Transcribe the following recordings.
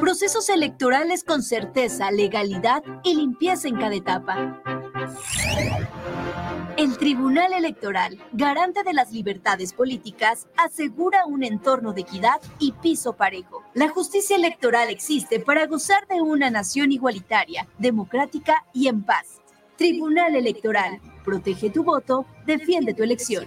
Procesos electorales con certeza, legalidad y limpieza en cada etapa. El Tribunal Electoral, garante de las libertades políticas, asegura un entorno de equidad y piso parejo. La justicia electoral existe para gozar de una nación igualitaria, democrática y en paz. Tribunal Electoral, protege tu voto, defiende tu elección.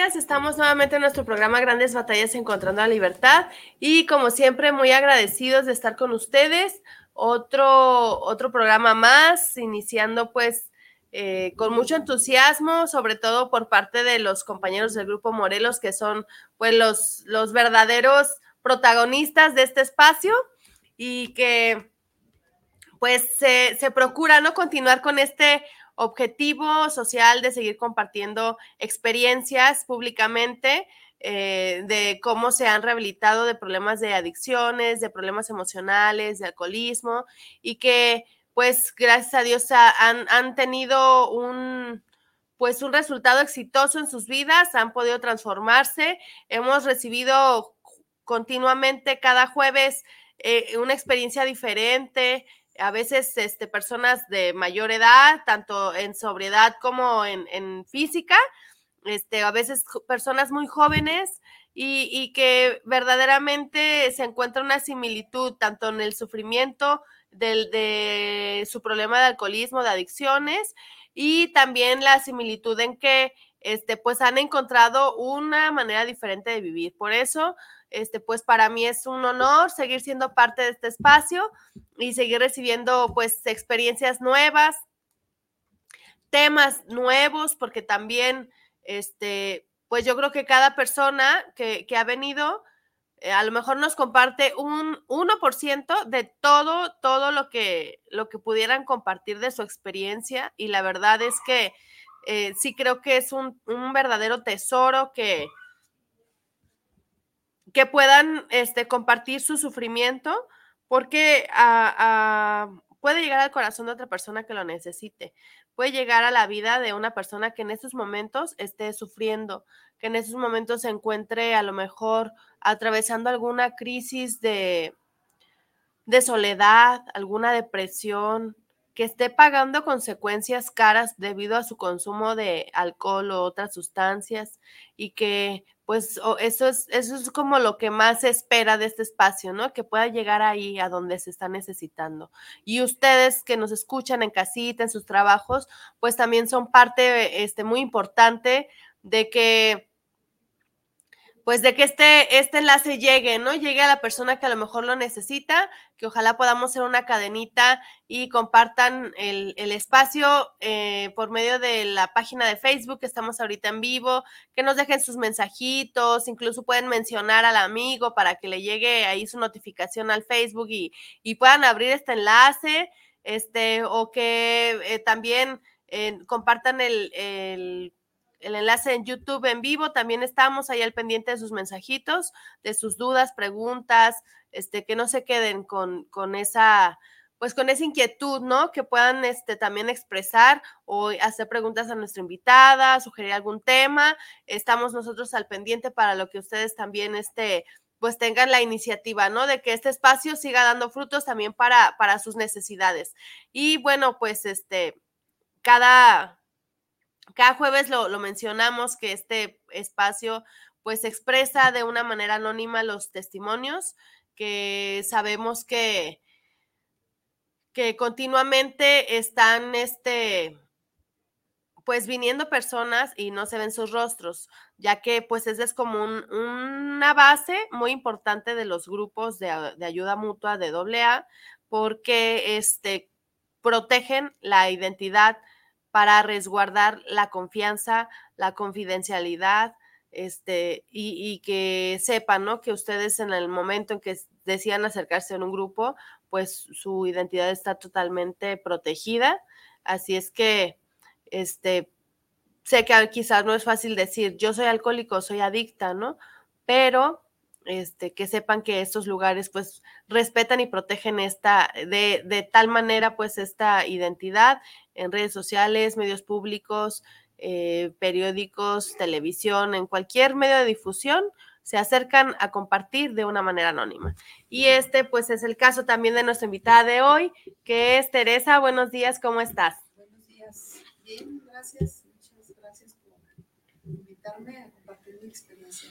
Estamos nuevamente en nuestro programa Grandes Batallas Encontrando la Libertad y como siempre muy agradecidos de estar con ustedes. Otro, otro programa más, iniciando pues eh, con mucho entusiasmo, sobre todo por parte de los compañeros del Grupo Morelos, que son pues los, los verdaderos protagonistas de este espacio y que pues se, se procura no continuar con este objetivo social de seguir compartiendo experiencias públicamente eh, de cómo se han rehabilitado de problemas de adicciones, de problemas emocionales, de alcoholismo y que pues gracias a Dios han, han tenido un, pues un resultado exitoso en sus vidas, han podido transformarse. Hemos recibido continuamente cada jueves eh, una experiencia diferente, a veces este, personas de mayor edad, tanto en sobriedad como en, física, este, a veces personas muy jóvenes y, que verdaderamente se encuentra una similitud tanto en el sufrimiento del, de su problema de alcoholismo, de adicciones y también la similitud en que este, pues han encontrado una manera diferente de vivir. Por eso este, pues para mí es un honor seguir siendo parte de este espacio y seguir recibiendo pues experiencias nuevas, temas nuevos, porque también, este, pues yo creo que cada persona que, ha venido, eh, a lo mejor nos comparte un 1% de todo, todo lo que, lo que pudieran compartir de su experiencia y la verdad es que eh, sí creo que es un, un verdadero tesoro que, que puedan este, compartir su sufrimiento, porque puede llegar al corazón de otra persona que lo necesite, puede llegar a la vida de una persona que en esos momentos esté sufriendo, que en esos momentos se encuentre a lo mejor atravesando alguna crisis de, de soledad, alguna depresión, que esté pagando consecuencias caras debido a su consumo de alcohol o otras sustancias y que pues eso es, eso es como lo que más se espera de este espacio, ¿no? Que pueda llegar ahí a donde se está necesitando. Y ustedes que nos escuchan en casita, en sus trabajos, pues también son parte este, muy importante de que pues de que este, este enlace llegue, ¿no? Llegue a la persona que a lo mejor lo necesita, que ojalá podamos ser una cadenita y compartan el, espacio eh, por medio de la página de Facebook, que estamos ahorita en vivo, que nos dejen sus mensajitos, incluso pueden mencionar al amigo para que le llegue ahí su notificación al Facebook y, puedan abrir este enlace, este, o que eh, también eh, compartan el el enlace en YouTube en vivo. También estamos ahí al pendiente de sus mensajitos, de sus dudas, preguntas, este, que no se queden con, con esa, pues con esa inquietud, ¿no? Que puedan este, también expresar o hacer preguntas a nuestra invitada, sugerir algún tema. Estamos nosotros al pendiente para lo que ustedes también este, pues tengan la iniciativa, ¿no? De que este espacio siga dando frutos también para, para sus necesidades. Y bueno, pues este, cada, cada jueves lo, lo mencionamos que este espacio pues expresa de una manera anónima los testimonios que sabemos que, que continuamente están este, pues viniendo personas y no se ven sus rostros, ya que pues esa es como una base muy importante de los grupos de, ayuda mutua de AA, porque este, protegen la identidad para resguardar la confianza, la confidencialidad, este, y, que sepan, ¿no? Que ustedes en el momento en que decían acercarse a un grupo, pues su identidad está totalmente protegida. Así es que este, sé que quizás no es fácil decir, yo soy alcohólico, soy adicta, ¿no? Pero este, que sepan que estos lugares pues respetan y protegen esta, de, de, tal manera pues esta identidad en redes sociales, medios públicos, eh, periódicos, televisión, en cualquier medio de difusión, se acercan a compartir de una manera anónima. Y este pues es el caso también de nuestra invitada de hoy, que es Teresa. Buenos días, ¿cómo estás? gracias. Muchas gracias por invitarme a compartir mi experiencia.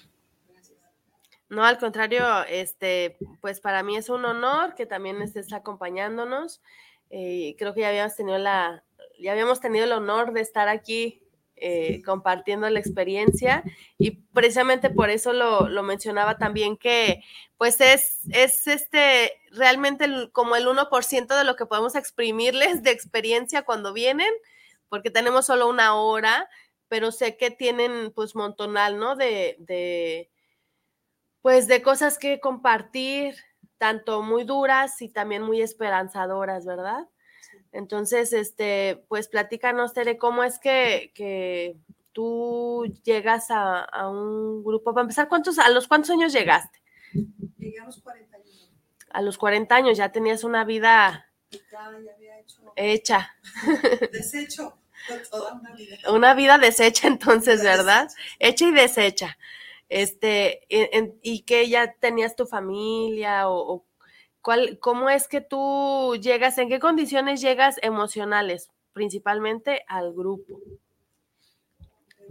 No, al contrario, este, pues para mí es un honor que también estés acompañándonos. Eh, creo que ya habíamos tenido la, ya habíamos tenido el honor de estar aquí eh, compartiendo la experiencia y precisamente por eso lo, lo, mencionaba también que pues es, es este realmente como el 1% de lo que podemos exprimirles de experiencia cuando vienen porque tenemos solo una hora, pero sé que tienen pues montonal, ¿no? De, de, pues de cosas que compartir, tanto muy duras y también muy esperanzadoras, ¿verdad? Entonces, este, pues platícanos, Tere, ¿cómo es que, que tú llegas a, a, un grupo? Para empezar, ¿cuántos, ¿a los cuántos años llegaste? Llegué a los 40 años. A los 40 años ya tenías una vida hecha. Desecho. Toda una vida. Una vida deshecha entonces, ¿verdad? Hecha y deshecha. Este, y que ya tenías tu familia o, cuál, cómo es que tú llegas, en qué condiciones llegas emocionales, principalmente al grupo.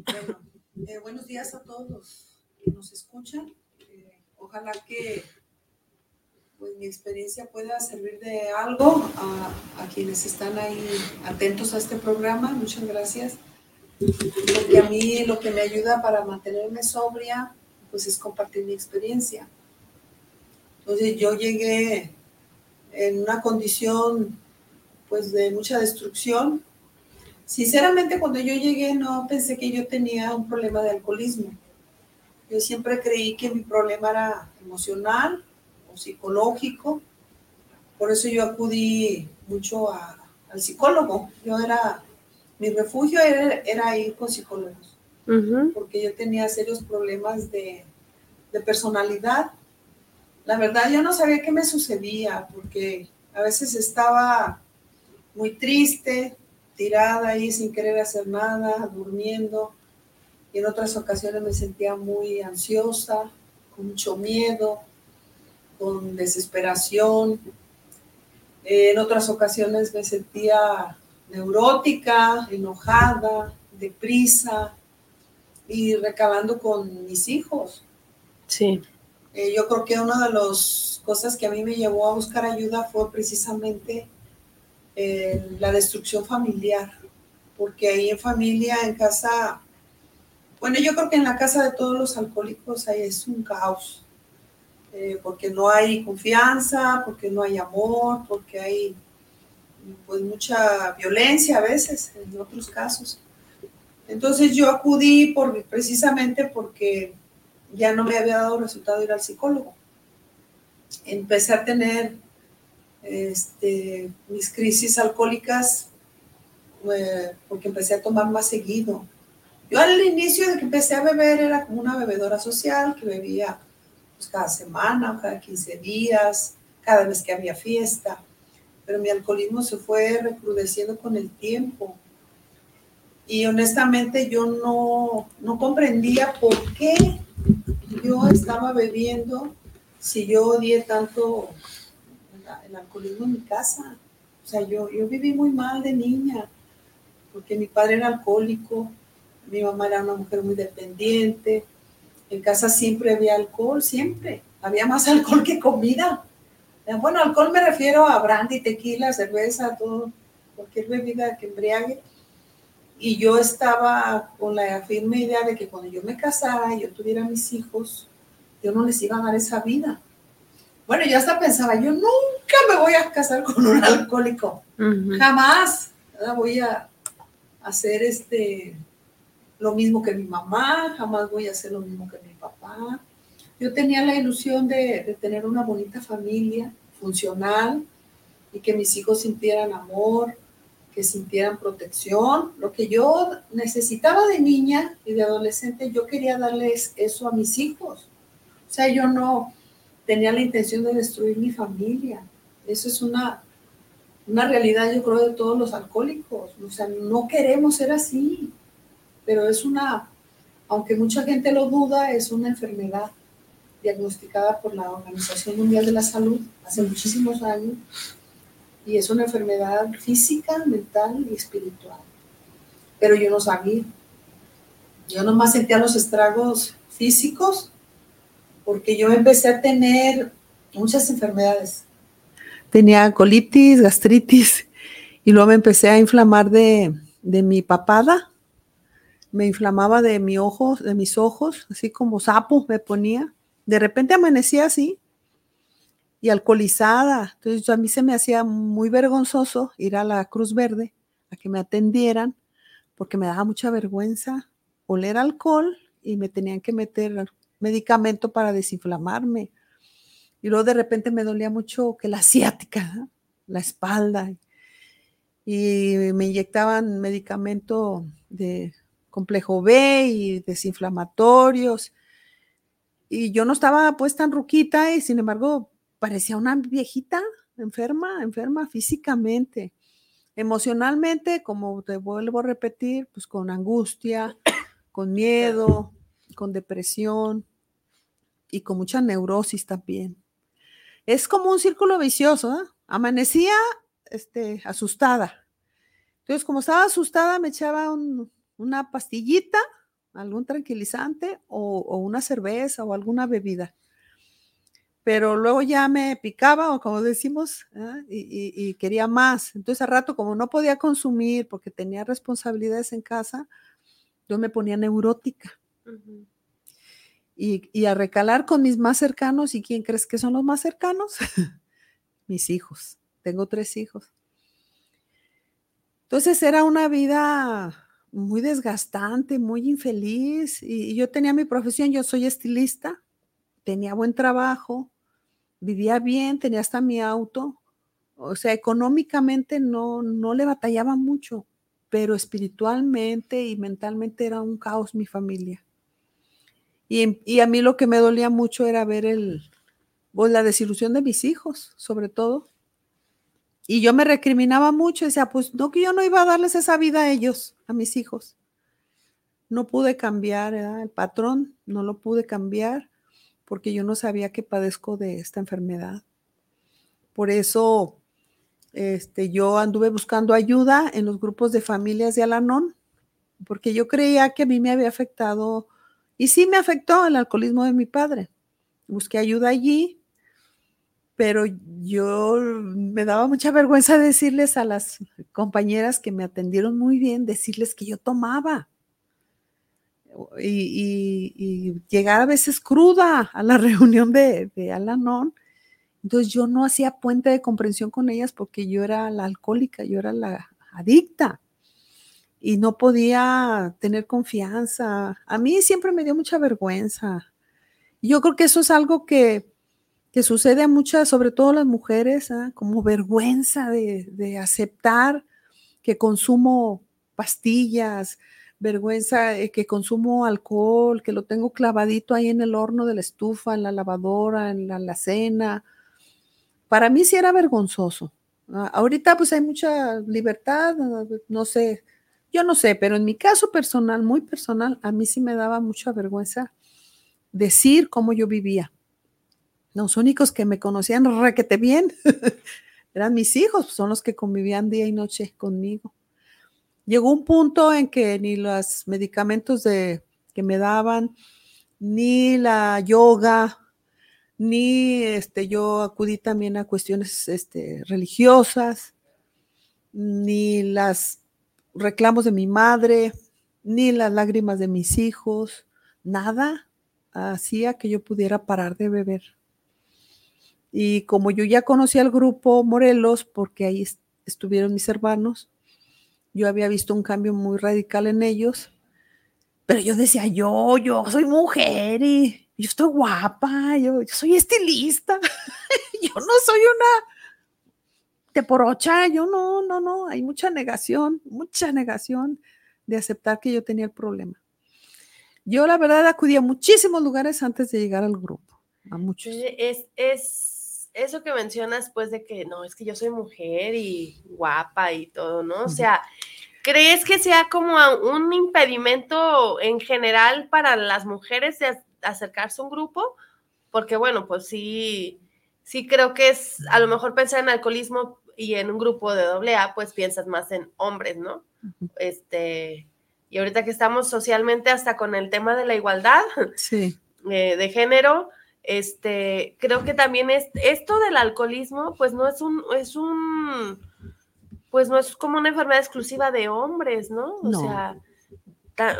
Bueno, eh, buenos días a todos que nos escuchan. Eh, ojalá que pues mi experiencia pueda servir de algo a, quienes están ahí atentos a este programa. Muchas gracias. Porque a mí lo que me ayuda para mantenerme sobria, pues es compartir mi experiencia. Entonces yo llegué en una condición pues de mucha destrucción. Sinceramente cuando yo llegué no pensé que yo tenía un problema de alcoholismo. Yo siempre creí que mi problema era emocional psicológico. Por eso yo acudí mucho al psicólogo. Yo era, mi refugio era, ir con psicólogos, porque yo tenía serios problemas de, de personalidad. La verdad, yo no sabía qué me sucedía, porque a veces estaba muy triste, tirada ahí sin querer hacer nada, durmiendo. Y en otras ocasiones me sentía muy ansiosa, con mucho miedo, con desesperación. en otras ocasiones me sentía neurótica, enojada, deprisa y recabando con mis hijos. Sí. Eh, yo creo que una de las cosas que a mí me llevó a buscar ayuda fue precisamente eh, la destrucción familiar, porque ahí en familia, en casa, bueno, yo creo que en la casa de todos los alcohólicos ahí es un caos. Eh, porque no hay confianza, porque no hay amor, porque hay pues mucha violencia a veces, en otros casos. Entonces yo acudí por, precisamente porque ya no me había dado resultado ir al psicólogo. Empecé a tener este, mis crisis alcohólicas eh, porque empecé a tomar más seguido. Yo al inicio de que empecé a beber era como una bebedora social que bebía pues, cada semana, cada 15 días, cada vez que había fiesta. Pero mi alcoholismo se fue recrudeciendo con el tiempo. Y honestamente yo no, no comprendía por qué yo estaba bebiendo si yo odié tanto el, alcoholismo en mi casa. O sea, yo, yo viví muy mal de niña, porque mi padre era alcohólico, mi mamá era una mujer muy dependiente, en casa siempre había alcohol, siempre. Había más alcohol que comida. Bueno, alcohol me refiero a brandy, tequila, cerveza, todo, cualquier bebida que embriague. Y yo estaba con la firme idea de que cuando yo me casara y yo tuviera mis hijos, yo no les iba a dar esa vida. Bueno, yo hasta pensaba, yo nunca me voy a casar con un alcohólico. Jamás voy a hacer este lo mismo que mi mamá, jamás voy a hacer lo mismo que mi papá. Yo tenía la ilusión de, tener una bonita familia funcional y que mis hijos sintieran amor, que sintieran protección. Lo que yo necesitaba de niña y de adolescente, yo quería darles eso a mis hijos. O sea, yo no tenía la intención de destruir mi familia. Eso es una, una realidad, yo creo, de todos los alcohólicos. O sea, no queremos ser así pero es una, aunque mucha gente lo duda, es una enfermedad diagnosticada por la Organización Mundial de la Salud hace muchísimos años y es una enfermedad física, mental y espiritual. Pero yo no sabía. Yo nomás sentía los estragos físicos porque yo empecé a tener muchas enfermedades. Tenía colitis, gastritis y luego me empecé a inflamar de, de mi papada me inflamaba de mi ojos, de mis ojos, así como sapo me ponía. De repente amanecía así y alcoholizada. Entonces a mí se me hacía muy vergonzoso ir a la Cruz Verde a que me atendieran porque me daba mucha vergüenza oler alcohol y me tenían que meter medicamento para desinflamarme. Y luego de repente me dolía mucho que la asiática, la espalda. Y me inyectaban medicamento de complejo B y desinflamatorios. Y yo no estaba pues tan ruquita y sin embargo parecía una viejita enferma, enferma físicamente. Emocionalmente, como te vuelvo a repetir, pues con angustia, con miedo, con depresión y con mucha neurosis también. Es como un círculo vicioso. ¿eh? Amanecía este, asustada. Entonces, como estaba asustada, me echaba un, una pastillita, algún tranquilizante o, una cerveza o alguna bebida. Pero luego ya me picaba, o como decimos, ¿eh? y, quería más. Entonces, a rato, como no podía consumir porque tenía responsabilidades en casa, yo me ponía neurótica. y, y, a recalar con mis más cercanos. ¿Y quién crees que son los más cercanos? mis hijos. Tengo tres hijos. Entonces era una vida muy desgastante, muy infeliz. Y, yo tenía mi profesión, yo soy estilista, tenía buen trabajo, vivía bien, tenía hasta mi auto. O sea, económicamente no, no le batallaba mucho, pero espiritualmente y mentalmente era un caos mi familia. Y, y a mí lo que me dolía mucho era ver el, pues, la desilusión de mis hijos, sobre todo. Y yo me recriminaba mucho, decía, pues no, que yo no iba a darles esa vida a ellos, a mis hijos. No pude cambiar el patrón, no lo pude cambiar porque yo no sabía que padezco de esta enfermedad. Por eso este, yo anduve buscando ayuda en los grupos de familias de Alanón, porque yo creía que a mí me había afectado, y sí me afectó el alcoholismo de mi padre. Busqué ayuda allí, pero yo me daba mucha vergüenza decirles a las compañeras que me atendieron muy bien, decirles que yo tomaba. Y, llegar a veces cruda a la reunión de, de Alanon. Entonces yo no hacía puente de comprensión con ellas porque yo era la alcohólica, yo era la adicta y no podía tener confianza. A mí siempre me dio mucha vergüenza. Yo creo que eso es algo que sucede a muchas, sobre todo las mujeres, ¿ah? como vergüenza de, aceptar que consumo pastillas, vergüenza de que consumo alcohol, que lo tengo clavadito ahí en el horno de la estufa, en la lavadora, en la alacena. Para mí sí era vergonzoso. ¿ah? Ahorita pues hay mucha libertad, no sé, yo no sé, pero en mi caso personal, muy personal, a mí sí me daba mucha vergüenza decir cómo yo vivía Los únicos que me conocían requete bien eran mis hijos, pues, son los que convivían día y noche conmigo. Llegó un punto en que ni los medicamentos de, que me daban, ni la yoga, ni este, yo acudí también a cuestiones este, religiosas, ni las reclamos de mi madre, ni las lágrimas de mis hijos, nada hacía que yo pudiera parar de beber. Y como yo ya conocía al grupo Morelos, porque ahí estuvieron mis hermanos, yo había visto un cambio muy radical en ellos, pero yo decía, yo, yo soy mujer y yo estoy guapa, yo, soy estilista, yo no soy una teporocha, yo no, no, no, hay mucha negación, mucha negación de aceptar que yo tenía el problema. Yo la verdad acudí a muchísimos lugares antes de llegar al grupo, a muchos. Es, es eso que mencionas, pues, de que no, es que yo soy mujer y guapa y todo, ¿no? O sea, ¿crees que sea como un impedimento en general para las mujeres de acercarse a un grupo? Porque, bueno, pues sí, sí creo que es, a lo mejor pensar en alcoholismo y en un grupo de doble A, pues piensas más en hombres, ¿no? Este, y ahorita que estamos socialmente hasta con el tema de la igualdad eh, de género, este, creo que también es esto del alcoholismo, pues no es un, es un, pues no es como una enfermedad exclusiva de hombres, ¿no? O sea,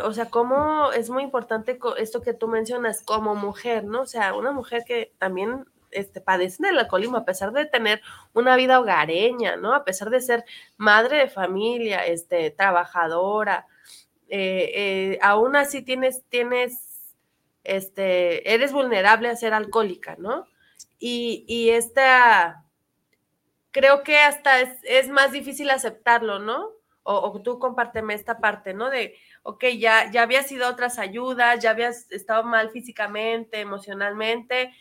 o sea, cómo es muy importante esto que tú mencionas como mujer, ¿no? O sea, una mujer que también este, padecen del alcoholismo, a pesar de tener una vida hogareña, ¿no? A pesar de ser madre de familia, este, trabajadora, eh, eh, aún así tienes, tienes, este, eres vulnerable a ser alcohólica, ¿no? Y, y esta, creo que hasta es, más difícil aceptarlo, ¿no? O, tú compárteme esta parte, ¿no? De, ok, ya, ya habías ido a otras ayudas, ya habías estado mal físicamente, emocionalmente,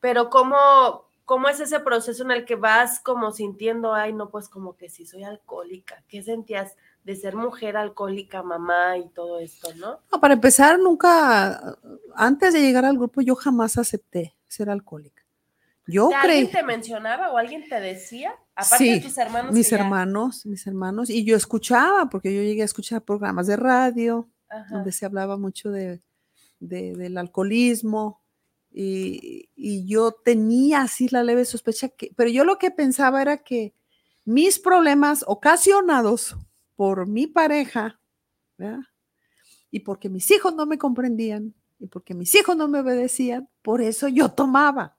pero ¿cómo, ¿cómo es ese proceso en el que vas como sintiendo, ay, no, pues como que sí soy alcohólica? ¿Qué sentías? De ser mujer alcohólica, mamá y todo esto, ¿no? No, para empezar, nunca, antes de llegar al grupo, yo jamás acepté ser alcohólica. Yo creí. ¿Alguien te mencionaba o alguien te decía? Aparte de tus hermanos. Mis hermanos, mis hermanos. Y yo escuchaba, porque yo llegué a escuchar programas de radio, donde se hablaba mucho de, del alcoholismo. Y, y, yo tenía así la leve sospecha que, pero yo lo que pensaba era que mis problemas ocasionados por mi pareja, y porque mis hijos no me comprendían, y porque mis hijos no me obedecían, por eso yo tomaba.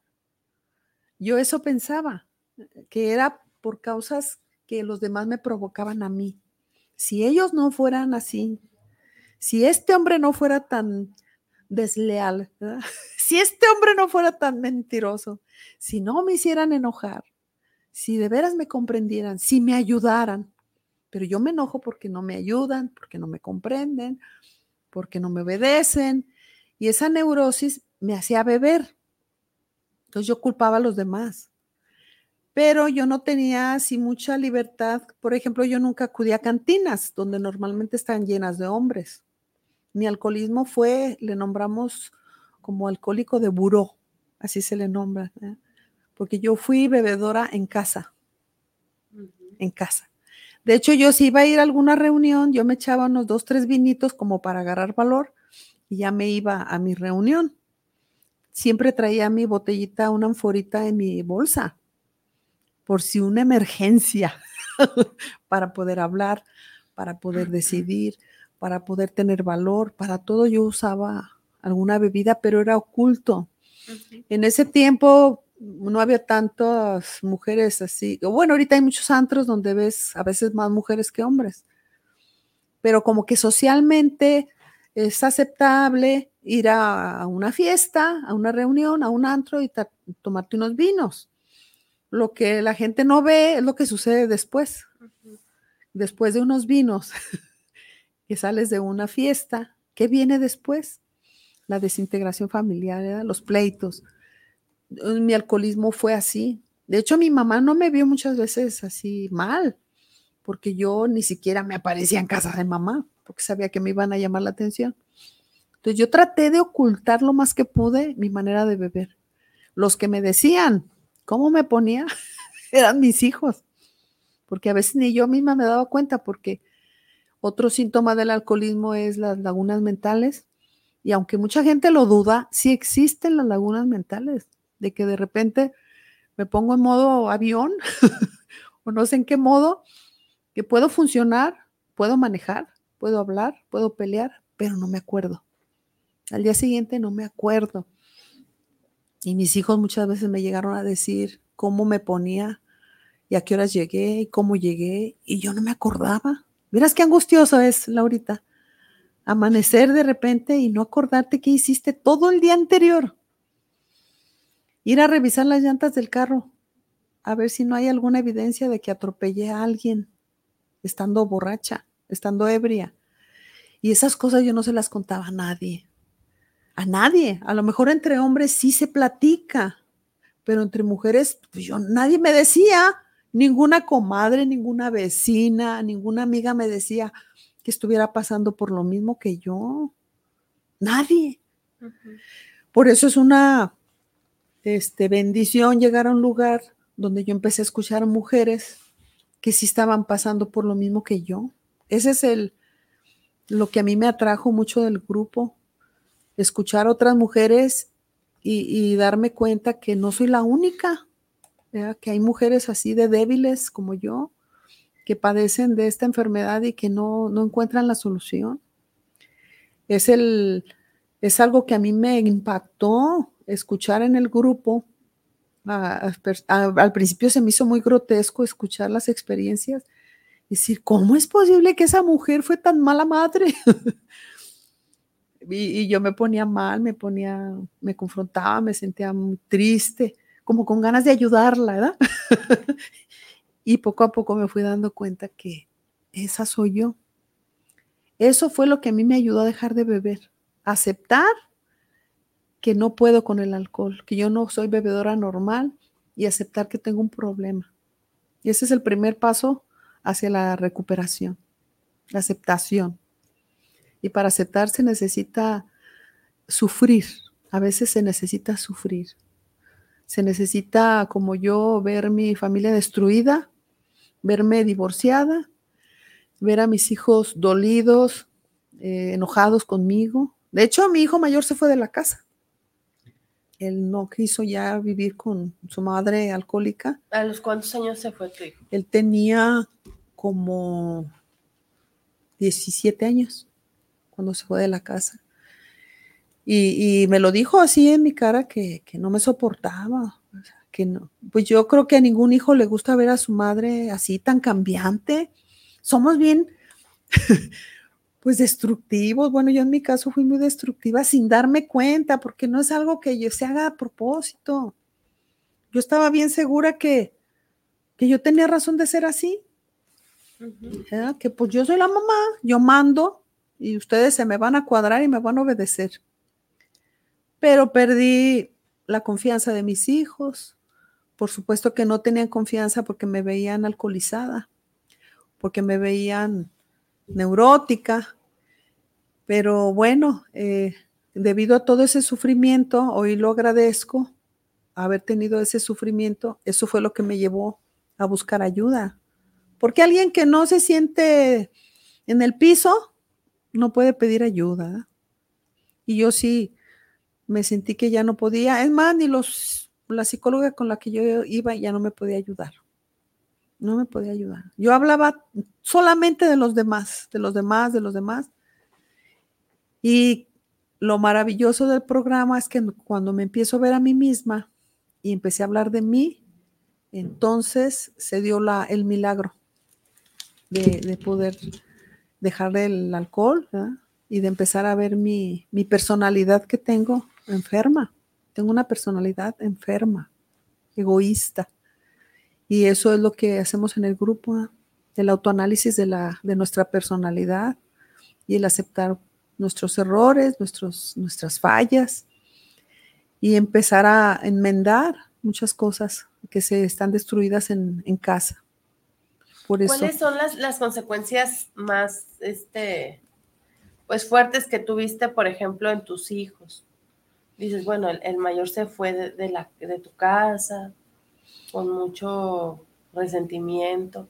Yo eso pensaba, que era por causas que los demás me provocaban a mí. Si ellos no fueran así, si este hombre no fuera tan desleal, si este hombre no fuera tan mentiroso, si no me hicieran enojar, si de veras me comprendieran, si me ayudaran, pero yo me enojo porque no me ayudan, porque no me comprenden, porque no me obedecen. Y esa neurosis me hacía beber. Entonces yo culpaba a los demás. Pero yo no tenía así mucha libertad. Por ejemplo, yo nunca acudí a cantinas donde normalmente están llenas de hombres. Mi alcoholismo fue, le nombramos como alcohólico de buró, así se le nombra, ¿eh? porque yo fui bebedora en casa, en casa. De hecho, yo si iba a ir a alguna reunión, yo me echaba unos dos, tres vinitos como para agarrar valor y ya me iba a mi reunión. Siempre traía mi botellita, una anforita en mi bolsa, por si una emergencia, para poder hablar, para poder decidir, para poder tener valor, para todo yo usaba alguna bebida, pero era oculto. En ese tiempo no había tantas mujeres así. Bueno, ahorita hay muchos antros donde ves a veces más mujeres que hombres, pero como que socialmente es aceptable ir a, una fiesta, a una reunión, a un antro y tomarte unos vinos. Lo que la gente no ve es lo que sucede después. Después de unos vinos, que sales de una fiesta, ¿qué viene después? La desintegración familiar, los pleitos, mi alcoholismo fue así. De hecho, mi mamá no me vio muchas veces así mal, porque yo ni siquiera me aparecía en casa de mamá, porque sabía que me iban a llamar la atención. Entonces yo traté de ocultar lo más que pude mi manera de beber. los que me decían cómo me ponía eran mis hijos, porque a veces ni yo misma me daba cuenta, porque otro síntoma del alcoholismo es las lagunas mentales, y aunque mucha gente lo duda, sí existen las lagunas mentales, de que de repente me pongo en modo avión o no sé en qué modo, que puedo funcionar, puedo manejar, puedo hablar, puedo pelear, pero no me acuerdo. Al día siguiente no me acuerdo. Y mis hijos muchas veces me llegaron a decir cómo me ponía y a qué horas llegué y cómo llegué y yo no me acordaba. Miras qué angustioso es, Laurita. Amanecer de repente y no acordarte qué hiciste todo el día anterior. Ir a revisar las llantas del carro, a ver si no hay alguna evidencia de que atropellé a alguien estando borracha, estando ebria. Y esas cosas yo no se las contaba a nadie. A nadie. A lo mejor entre hombres sí se platica, pero entre mujeres, pues yo, nadie me decía, ninguna comadre, ninguna vecina, ninguna amiga me decía que estuviera pasando por lo mismo que yo. Nadie. Por eso es una este, bendición llegar a un lugar donde yo empecé a escuchar mujeres que sí estaban pasando por lo mismo que yo. Ese es el lo que a mí me atrajo mucho del grupo, escuchar otras mujeres y, darme cuenta que no soy la única, que hay mujeres así de débiles como yo, que padecen de esta enfermedad y que no, no encuentran la solución. Es, el, es algo que a mí me impactó escuchar en el grupo al principio se me hizo muy grotesco escuchar las experiencias y decir, ¿cómo es posible que esa mujer fue tan mala madre? y, yo me ponía mal, me ponía, me confrontaba, me sentía muy triste, como con ganas de ayudarla, ¿verdad? y poco a poco me fui dando cuenta que esa soy yo. Eso fue lo que a mí me ayudó a dejar de beber, aceptar que no puedo con el alcohol, que yo no soy bebedora normal y aceptar que tengo un problema. Y ese es el primer paso hacia la recuperación, la aceptación. Y para aceptar se necesita sufrir, a veces se necesita sufrir. Se necesita, como yo, ver mi familia destruida, verme divorciada, ver a mis hijos dolidos, eh, enojados conmigo. De hecho, mi hijo mayor se fue de la casa él no quiso ya vivir con su madre alcohólica. ¿A los cuántos años se fue tu hijo? Él tenía como 17 años cuando se fue de la casa. Y, me lo dijo así en mi cara que, que no me soportaba, que no. Pues yo creo que a ningún hijo le gusta ver a su madre así tan cambiante. Somos bien pues destructivos. Bueno, yo en mi caso fui muy destructiva sin darme cuenta, porque no es algo que yo se haga a propósito. Yo estaba bien segura que, que yo tenía razón de ser así. Que pues yo soy la mamá, yo mando y ustedes se me van a cuadrar y me van a obedecer. Pero perdí la confianza de mis hijos. Por supuesto que no tenían confianza porque me veían alcoholizada, porque me veían neurótica, pero bueno, eh, debido a todo ese sufrimiento, hoy lo agradezco, haber tenido ese sufrimiento, eso fue lo que me llevó a buscar ayuda. Porque alguien que no se siente en el piso no puede pedir ayuda. Y yo sí me sentí que ya no podía. Es más, ni los, la psicóloga con la que yo iba ya no me podía ayudar. No me podía ayudar. Yo hablaba solamente de los demás, de los demás, de los demás. Y lo maravilloso del programa es que cuando me empiezo a ver a mí misma y empecé a hablar de mí, entonces se dio la, el milagro de, poder dejar el alcohol y de empezar a ver mi, mi, personalidad que tengo enferma. Tengo una personalidad enferma, egoísta. Y eso es lo que hacemos en el grupo, el autoanálisis de, la, de nuestra personalidad y el aceptar nuestros errores, nuestros, nuestras fallas y empezar a enmendar muchas cosas que se están destruidas en, casa. Por eso, ¿Cuáles son las, las, consecuencias más este, pues fuertes que tuviste, por ejemplo, en tus hijos? dices, bueno, el, mayor se fue de, la, de tu casa con mucho resentimiento,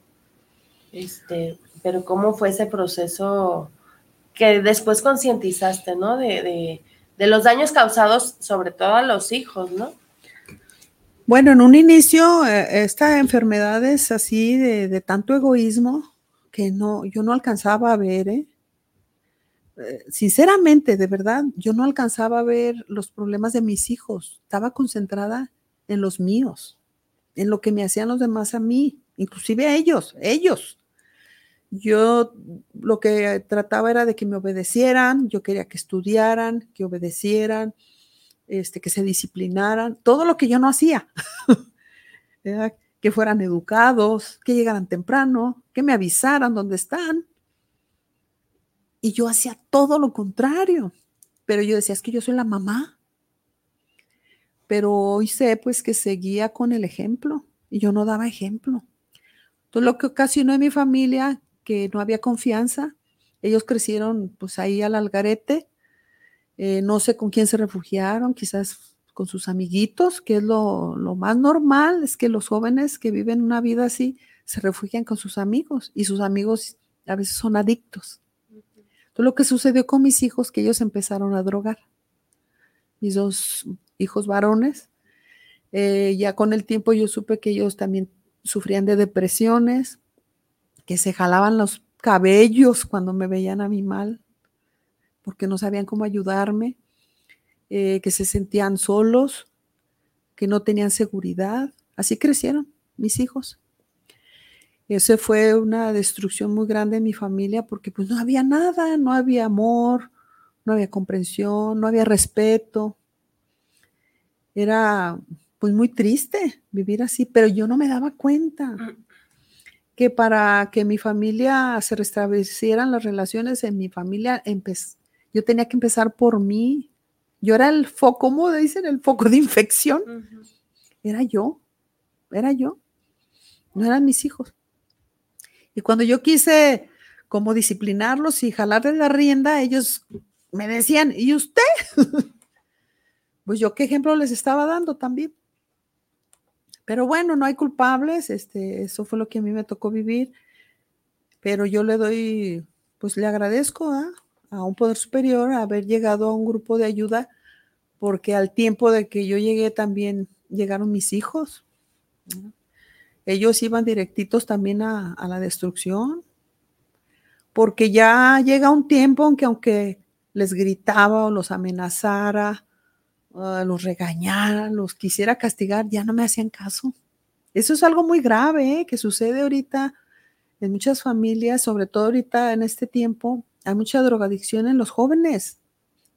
este, pero ¿cómo fue ese proceso que después concientizaste, ¿no? De, los daños causados sobre todo a los hijos, ¿no? Bueno, en un inicio, eh, esta enfermedad es así de, tanto egoísmo que no, yo no alcanzaba a ver, ¿eh? Eh, sinceramente, de verdad, yo no alcanzaba a ver los problemas de mis hijos. Estaba concentrada en los míos, en lo que me hacían los demás a mí, inclusive a ellos, ellos. Yo lo que trataba era de que me obedecieran, yo quería que estudiaran, que obedecieran, este, que se disciplinaran, todo lo que yo no hacía. que fueran educados, que llegaran temprano, que me avisaran dónde están. Y yo hacía todo lo contrario. Pero yo decía, es que yo soy la mamá. Pero hoy sé pues que seguía con el ejemplo y yo no daba ejemplo. Entonces lo que ocasionó en mi familia, que no había confianza, ellos crecieron pues ahí al algarete, eh, no sé con quién se refugiaron, quizás con sus amiguitos, que es lo, lo, más normal, es que los jóvenes que viven una vida así se refugian con sus amigos y sus amigos a veces son adictos lo que sucedió con mis hijos, que ellos empezaron a drogar. Mis dos hijos varones, eh, ya con el tiempo yo supe que ellos también sufrían de depresiones, que se jalaban los cabellos cuando me veían a mí mal, porque no sabían cómo ayudarme, eh, que se sentían solos, que no tenían seguridad. Así crecieron mis hijos. Ese fue una destrucción muy grande en mi familia porque pues no había nada, no había amor, no había comprensión, no había respeto. Era pues muy triste vivir así, pero yo no me daba cuenta mm. que para que mi familia se restablecieran las relaciones en mi familia, yo tenía que empezar por mí. Yo era el foco, ¿cómo dicen? El foco de infección. Era yo, era yo, no eran mis hijos. Y cuando yo quise como disciplinarlos y jalarles la rienda, ellos me decían, ¿y usted? pues yo qué ejemplo les estaba dando también. Pero bueno, no hay culpables, este, eso fue lo que a mí me tocó vivir, pero yo le doy, pues le agradezco a un poder superior haber llegado a un grupo de ayuda, porque al tiempo de que yo llegué también llegaron mis hijos ellos iban directitos también a, la destrucción, porque ya llega un tiempo en que aunque les gritaba o los amenazara, ah, los regañara, los quisiera castigar, ya no me hacían caso. Eso es algo muy grave ¿eh? que sucede ahorita en muchas familias, sobre todo ahorita en este tiempo, hay mucha drogadicción en los jóvenes,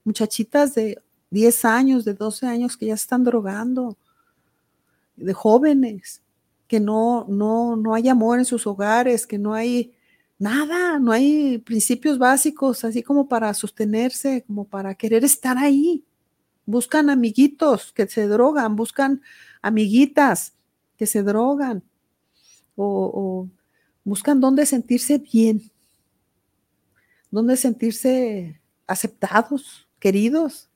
muchachitas de 10 años, de 12 años que ya están drogando, de jóvenes que no, no, no hay amor en sus hogares, que no hay nada, no hay principios básicos, así como para sostenerse, como para querer estar ahí. Buscan amiguitos que se drogan, buscan amiguitas que se drogan, o, buscan dónde sentirse bien, dónde sentirse aceptados, queridos.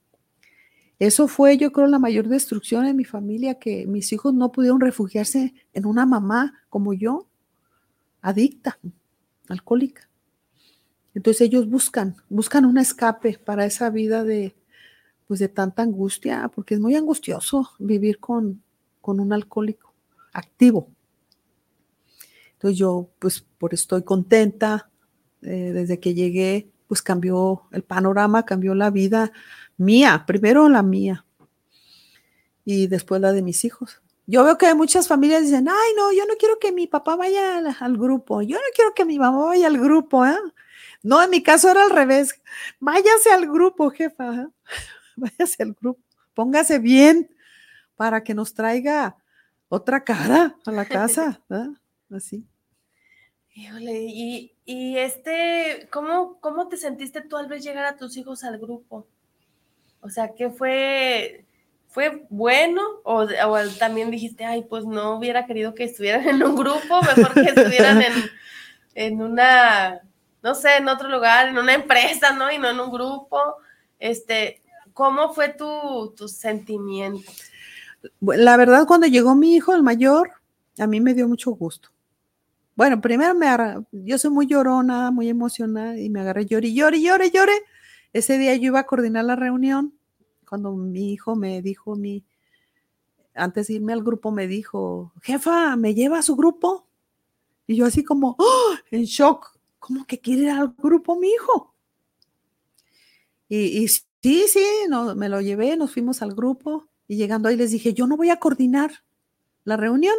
Eso fue, yo creo, la mayor destrucción en mi familia, que mis hijos no pudieron refugiarse en una mamá como yo, adicta, alcohólica. Entonces ellos buscan, buscan un escape para esa vida de, pues de tanta angustia, porque es muy angustioso vivir con, con un alcohólico activo. Entonces yo, pues por estoy contenta, eh, desde que llegué, pues cambió el panorama, cambió la vida mía, primero la mía y después la de mis hijos. Yo veo que muchas familias dicen, ay, no, yo no quiero que mi papá vaya al, grupo, yo no quiero que mi mamá vaya al grupo, ¿eh? No, en mi caso era al revés, váyase al grupo, jefa, ¿eh? váyase al grupo, póngase bien para que nos traiga otra cara a la casa, ¿eh? así. y, y este, ¿cómo, ¿cómo te sentiste tú al ver llegar a tus hijos al grupo? O sea, ¿qué fue? ¿Fue bueno? O, también dijiste, ay, pues no hubiera querido que estuvieran en un grupo, mejor que estuvieran en, una, no sé, en otro lugar, en una empresa, ¿no? Y no en un grupo. Este, ¿cómo fue tu, tu sentimiento? La verdad, cuando llegó mi hijo, el mayor, a mí me dio mucho gusto. Bueno, primero me yo soy muy llorona, muy emocionada y me agarré lloré, lloré, lloré, lloré. Ese día yo iba a coordinar la reunión cuando mi hijo me dijo, mi, antes de irme al grupo, me dijo, jefa, ¿me lleva a su grupo? Y yo así como, ¡oh! en shock, ¿cómo que quiere ir al grupo mi hijo? Y, sí, sí, no, me lo llevé, nos fuimos al grupo y llegando ahí les dije, yo no voy a coordinar la reunión,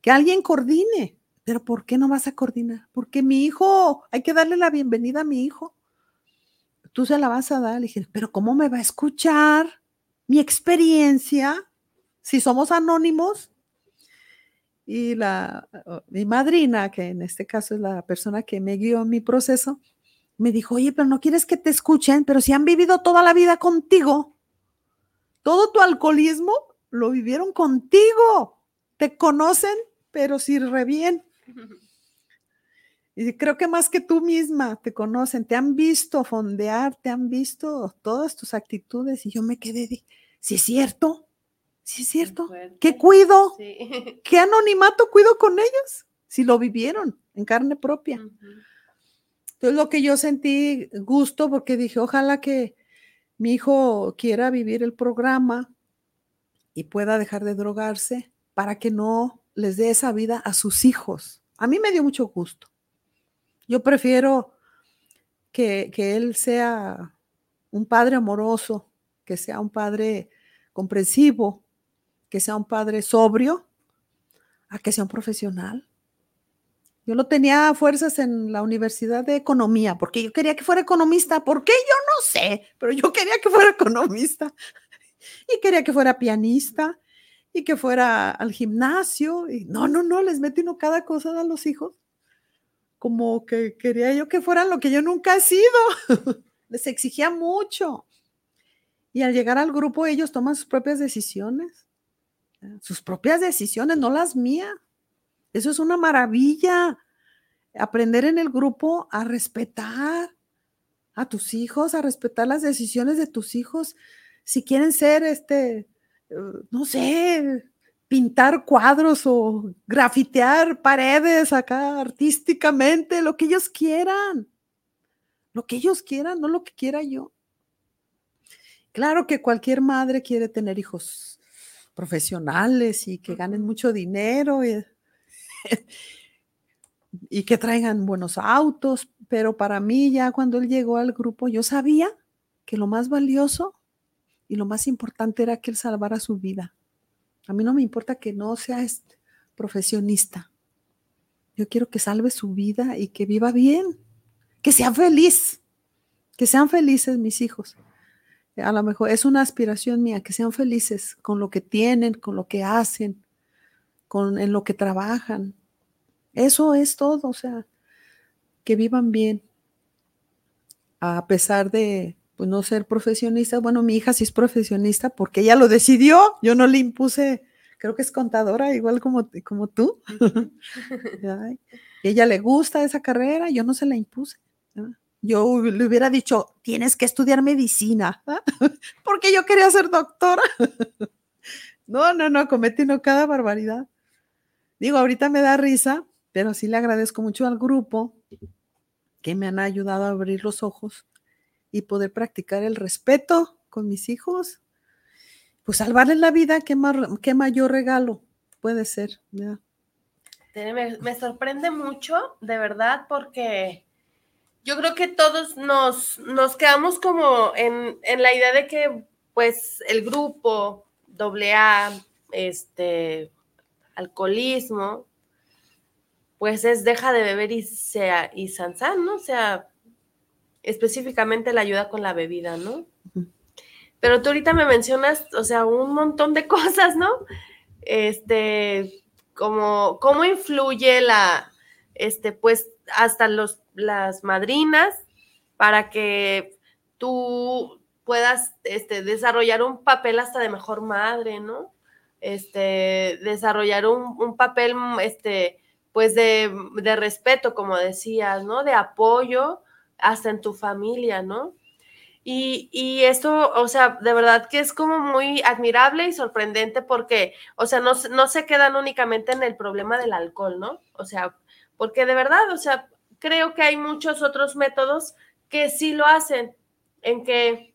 que alguien coordine pero ¿por qué no vas a coordinar? Porque mi hijo, hay que darle la bienvenida a mi hijo. Tú se la vas a dar. Le dije, pero ¿cómo me va a escuchar mi experiencia si somos anónimos? Y la, mi madrina, que en este caso es la persona que me guió en mi proceso, me dijo, oye, pero no quieres que te escuchen, pero si han vivido toda la vida contigo, todo tu alcoholismo lo vivieron contigo, te conocen, pero si re bien. Y creo que más que tú misma te conocen, te han visto fondear, te han visto todas tus actitudes y yo me quedé, de, si es cierto, si es cierto, ¿qué cuido? ¿Qué anonimato cuido con ellos? Si lo vivieron en carne propia. Entonces lo que yo sentí gusto porque dije, ojalá que mi hijo quiera vivir el programa y pueda dejar de drogarse para que no les dé esa vida a sus hijos. A mí me dio mucho gusto. Yo prefiero que, él sea un padre amoroso, que sea un padre comprensivo, que sea un padre sobrio, a que sea un profesional. Yo no tenía fuerzas en la Universidad de Economía, porque yo quería que fuera economista. ¿Por qué? Yo no sé, pero yo quería que fuera economista. Y quería que fuera pianista, y que fuera al gimnasio. Y no, no, no, les metí uno cada cosa a los hijos. Como que quería yo que fueran lo que yo nunca he sido. les exigía mucho. Y al llegar al grupo ellos toman sus propias decisiones. Sus propias decisiones, no las mías. Eso es una maravilla. Aprender en el grupo a respetar a tus hijos, a respetar las decisiones de tus hijos. Si quieren ser este no sé, pintar cuadros o grafitear paredes acá artísticamente, lo que ellos quieran, lo que ellos quieran, no lo que quiera yo. Claro que cualquier madre quiere tener hijos profesionales y que ganen mucho dinero y, y que traigan buenos autos, pero para mí ya cuando él llegó al grupo yo sabía que lo más valioso y lo más importante era que él salvara su vida. A mí no me importa que no sea este profesionista. Yo quiero que salve su vida y que viva bien, que sea feliz, que sean felices mis hijos. A lo mejor es una aspiración mía, que sean felices con lo que tienen, con lo que hacen, con en lo que trabajan. Eso es todo, o sea, que vivan bien, a pesar de pues no ser profesionista. Bueno, mi hija sí es profesionista porque ella lo decidió, yo no le impuse, creo que es contadora igual como, como tú. ella le gusta esa carrera, yo no se la impuse. Yo le hubiera dicho, tienes que estudiar medicina, porque yo quería ser doctora. no, no, no, cometí no cada barbaridad. Digo, ahorita me da risa, pero sí le agradezco mucho al grupo que me han ayudado a abrir los ojos y poder practicar el respeto con mis hijos, pues salvarles la vida, qué, qué mayor regalo puede ser. Me, sorprende mucho, de verdad, porque yo creo que todos nos, nos quedamos como en, en, la idea de que pues el grupo AA, este, alcoholismo, pues es deja de beber y sea y sansan, ¿no? O sea, específicamente la ayuda con la bebida, ¿no? Pero tú ahorita me mencionas, o sea, un montón de cosas, ¿no? Este, como, cómo influye la, este, pues, hasta los, las madrinas para que tú puedas, este, desarrollar un papel hasta de mejor madre, ¿no? Este, desarrollar un, un papel, este, pues, de, de respeto, como decías, ¿no? De apoyo hasta en tu familia, ¿no? Y, y, esto, o sea, de verdad que es como muy admirable y sorprendente porque, o sea, no, no se quedan únicamente en el problema del alcohol, ¿no? O sea, porque de verdad, o sea, creo que hay muchos otros métodos que sí lo hacen, en que,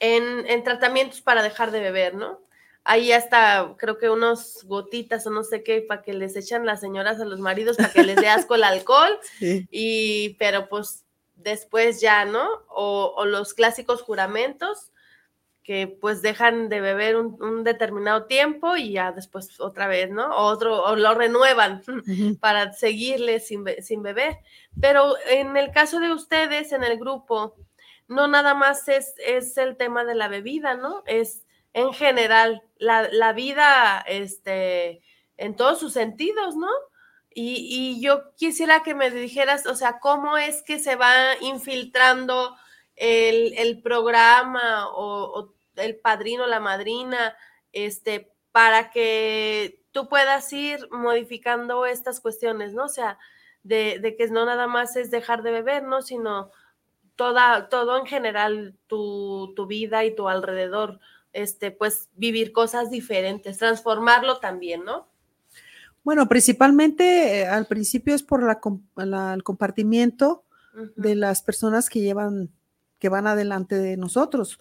en, en tratamientos para dejar de beber, ¿no? Ahí hasta creo que unos gotitas o no sé qué para que les echan las señoras a los maridos para que les dé asco el alcohol. Y, pero pues después ya, ¿no? O, los clásicos juramentos que pues dejan de beber un, determinado tiempo y ya después otra vez, ¿no? O otro, o lo renuevan para seguirle sin, sin beber. Pero en el caso de ustedes, en el grupo, no nada más es, es el tema de la bebida, ¿no? Es en general, la, la vida, este, en todos sus sentidos, ¿no? Y, yo quisiera que me dijeras, o sea, cómo es que se va infiltrando el, programa o, el padrino, la madrina, este, para que tú puedas ir modificando estas cuestiones, ¿no? O sea, de, que no nada más es dejar de beber, ¿no? Sino toda, todo en general, tu, tu vida y tu alrededor, este, pues vivir cosas diferentes, transformarlo también, ¿no? Bueno, principalmente eh, al principio es por la, el compartimiento de las personas que llevan, que van adelante de nosotros.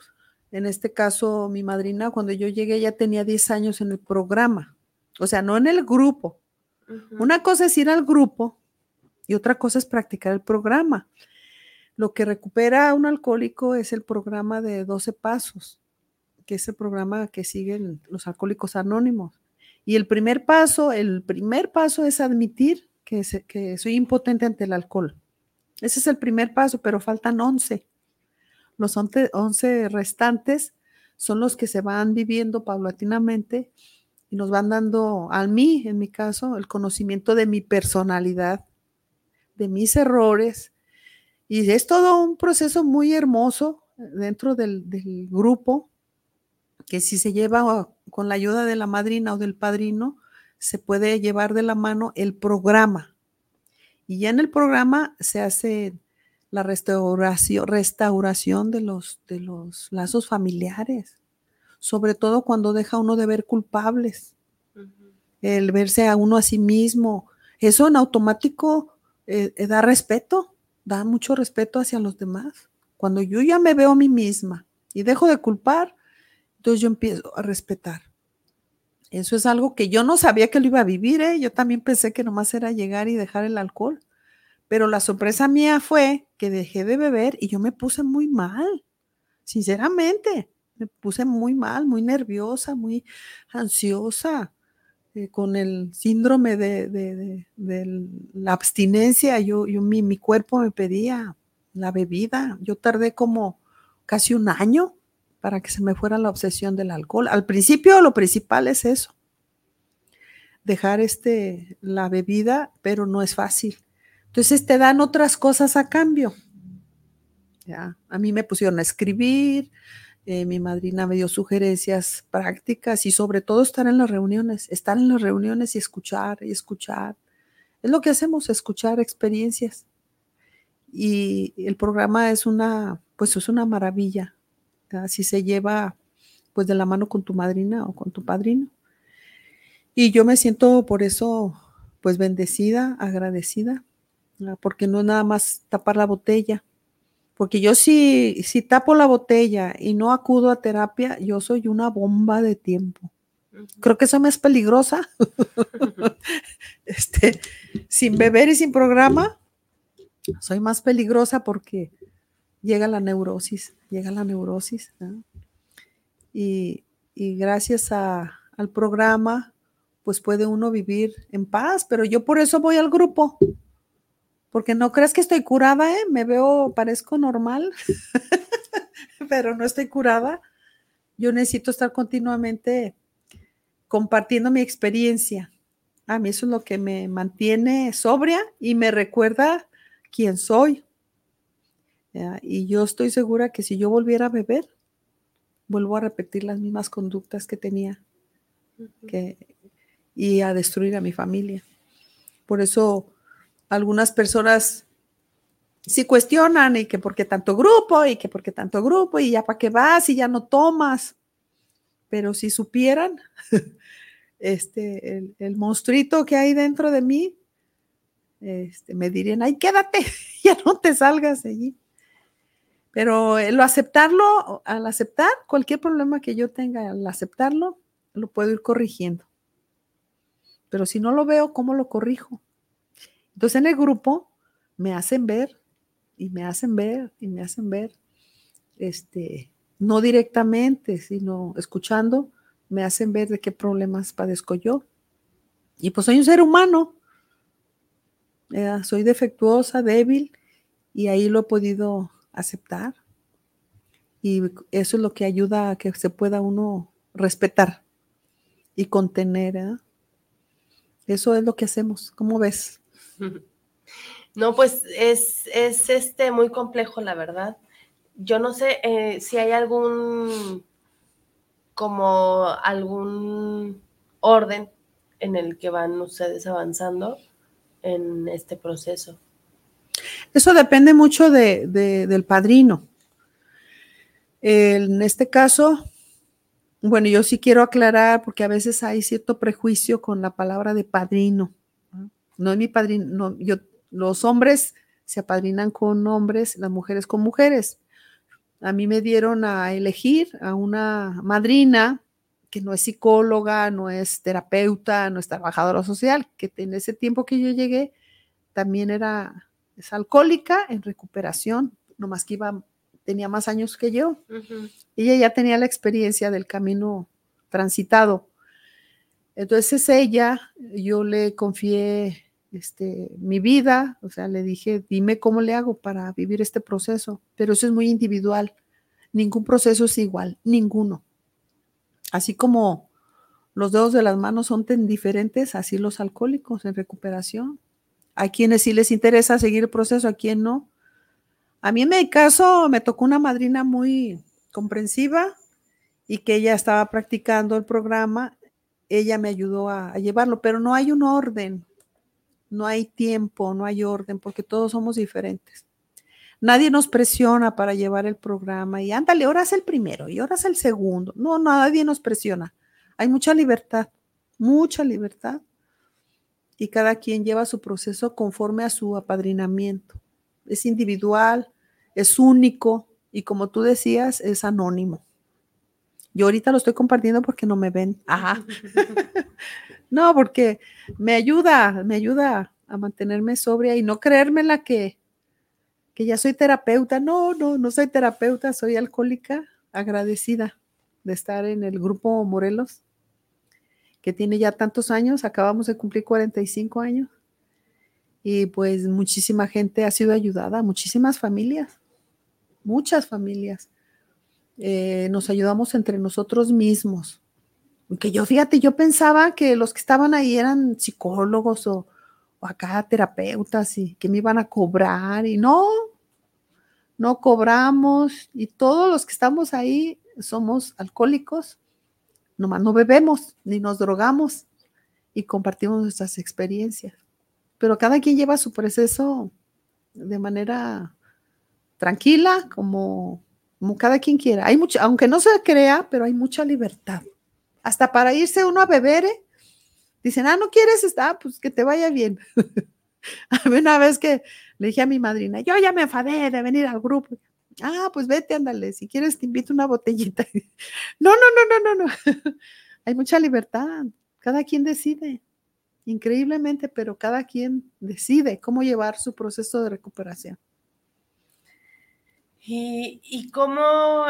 En este caso, mi madrina, cuando yo llegué, ya tenía 10 años en el programa, o sea, no en el grupo. Una cosa es ir al grupo y otra cosa es practicar el programa. Lo que recupera un alcohólico es el programa de 12 pasos, que es el programa que siguen los alcohólicos anónimos. Y el primer paso, el primer paso es admitir que, soy impotente ante el alcohol. Ese es el primer paso, pero faltan 11. Los 11 restantes son los que se van viviendo paulatinamente y nos van dando a mí, en mi caso, el conocimiento de mi personalidad, de mis errores. Y es todo un proceso muy hermoso dentro del grupo que si se lleva con la ayuda de la madrina o del padrino, se puede llevar de la mano el programa. Y ya en el programa se hace la restauración, restauración de, los, de los lazos familiares, sobre todo cuando deja uno de ver culpables, el verse a uno a sí mismo. Eso en automático eh, eh, da respeto, da mucho respeto hacia los demás. Cuando yo ya me veo a mí misma y dejo de culpar, entonces yo empiezo a respetar. Eso es algo que yo no sabía que lo iba a vivir, ¿eh? Yo también pensé que nomás era llegar y dejar el alcohol. Pero la sorpresa mía fue que dejé de beber y yo me puse muy mal, sinceramente. Me puse muy mal, muy nerviosa, muy ansiosa, eh, con el síndrome de, la abstinencia. Yo, mi cuerpo me pedía la bebida. Yo tardé como casi un año para que se me fuera la obsesión del alcohol. Al principio lo principal es eso, dejar este, la bebida, pero no es fácil. Entonces te dan otras cosas a cambio. Ya, a mí me pusieron a escribir, eh, mi madrina me dio sugerencias prácticas y sobre todo estar en las reuniones, estar en las reuniones y escuchar y escuchar. Es lo que hacemos, escuchar experiencias. Y el programa es una, pues es una maravilla si se lleva pues de la mano con tu madrina o con tu padrino. Y yo me siento por eso pues bendecida, agradecida, porque no es nada más tapar la botella. Porque yo si, si tapo la botella y no acudo a terapia, yo soy una bomba de tiempo. Creo que soy más peligrosa. este, sin beber y sin programa, soy más peligrosa porque llega la neurosis, llega la neurosis. Y, gracias al programa, pues puede uno vivir en paz, pero yo por eso voy al grupo, porque no crees que estoy curada, ¿eh? me veo, parezco normal, pero no estoy curada. Yo necesito estar continuamente compartiendo mi experiencia. A mí eso es lo que me mantiene sobria y me recuerda quién soy. Y yo estoy segura que si yo volviera a beber, vuelvo a repetir las mismas conductas que tenía y a destruir a mi familia. Por eso algunas personas si cuestionan y que por qué tanto grupo y que por qué tanto grupo y ya para qué vas y ya no tomas. Pero si supieran este, el, el monstruito que hay dentro de mí, este, me dirían, ay, quédate, ya no te salgas de allí. Pero lo aceptarlo, al aceptar cualquier problema que yo tenga, al aceptarlo, lo puedo ir corrigiendo. Pero si no lo veo, ¿cómo lo corrijo? Entonces en el grupo me hacen ver y me hacen ver y me hacen ver, este, no directamente, sino escuchando, me hacen ver de qué problemas padezco yo. Y pues soy un ser humano, soy defectuosa, débil, y ahí lo he podido aceptar. Y eso es lo que ayuda a que se pueda uno respetar y contener. ¿eh? Eso es lo que hacemos. ¿Cómo ves? No, pues es, es este muy complejo, la verdad. Yo no sé eh, si hay algún como algún orden en el que van ustedes avanzando en este proceso. Eso depende mucho de, del padrino. En este caso, bueno, yo sí quiero aclarar porque a veces hay cierto prejuicio con la palabra de padrino. No es mi padrino, no, yo, los hombres se apadrinan con hombres, las mujeres con mujeres. A mí me dieron a elegir a una madrina que no es psicóloga, no es terapeuta, no es trabajadora social, que en ese tiempo que yo llegué también era es alcohólica en recuperación, nomás que iba, tenía más años que yo. Ella ya tenía la experiencia del camino transitado. Entonces ella, yo le confié este, mi vida, o sea, le dije, dime cómo le hago para vivir este proceso, pero eso es muy individual. Ningún proceso es igual, ninguno. Así como los dedos de las manos son tan diferentes, así los alcohólicos en recuperación. A quienes sí les interesa seguir el proceso, a quien no. A mí en mi caso me tocó una madrina muy comprensiva y que ella estaba practicando el programa. Ella me ayudó a, a llevarlo, pero no hay un orden, no hay tiempo, no hay orden, porque todos somos diferentes. Nadie nos presiona para llevar el programa y ándale, ahora es el primero y ahora es el segundo. No, nadie nos presiona. Hay mucha libertad, mucha libertad y cada quien lleva su proceso conforme a su apadrinamiento. Es individual, es único y como tú decías, es anónimo. Yo ahorita lo estoy compartiendo porque no me ven. Ajá. no, porque me ayuda, me ayuda a mantenerme sobria y no creerme la que, que ya soy terapeuta. No, no, no soy terapeuta, soy alcohólica, agradecida de estar en el grupo Morelos que tiene ya tantos años, acabamos de cumplir 45 años. Y pues muchísima gente ha sido ayudada, muchísimas familias, muchas familias. Eh, nos ayudamos entre nosotros mismos. Que yo, fíjate, yo pensaba que los que estaban ahí eran psicólogos o, o acá terapeutas y que me iban a cobrar y no, no cobramos y todos los que estamos ahí somos alcohólicos nomás no bebemos ni nos drogamos y compartimos nuestras experiencias. Pero cada quien lleva su proceso de manera tranquila, como, como cada quien quiera. Hay mucho, aunque no se crea, pero hay mucha libertad. Hasta para irse uno a beber, ¿eh? dicen, ah, no quieres estar, pues que te vaya bien. a mí una vez que le dije a mi madrina, yo ya me enfadé de venir al grupo. Ah, pues vete, ándale, si quieres te invito una botellita. No, no, no, no, no, no. Hay mucha libertad. Cada quien decide. Increíblemente, pero cada quien decide cómo llevar su proceso de recuperación. ¿Y, y cómo,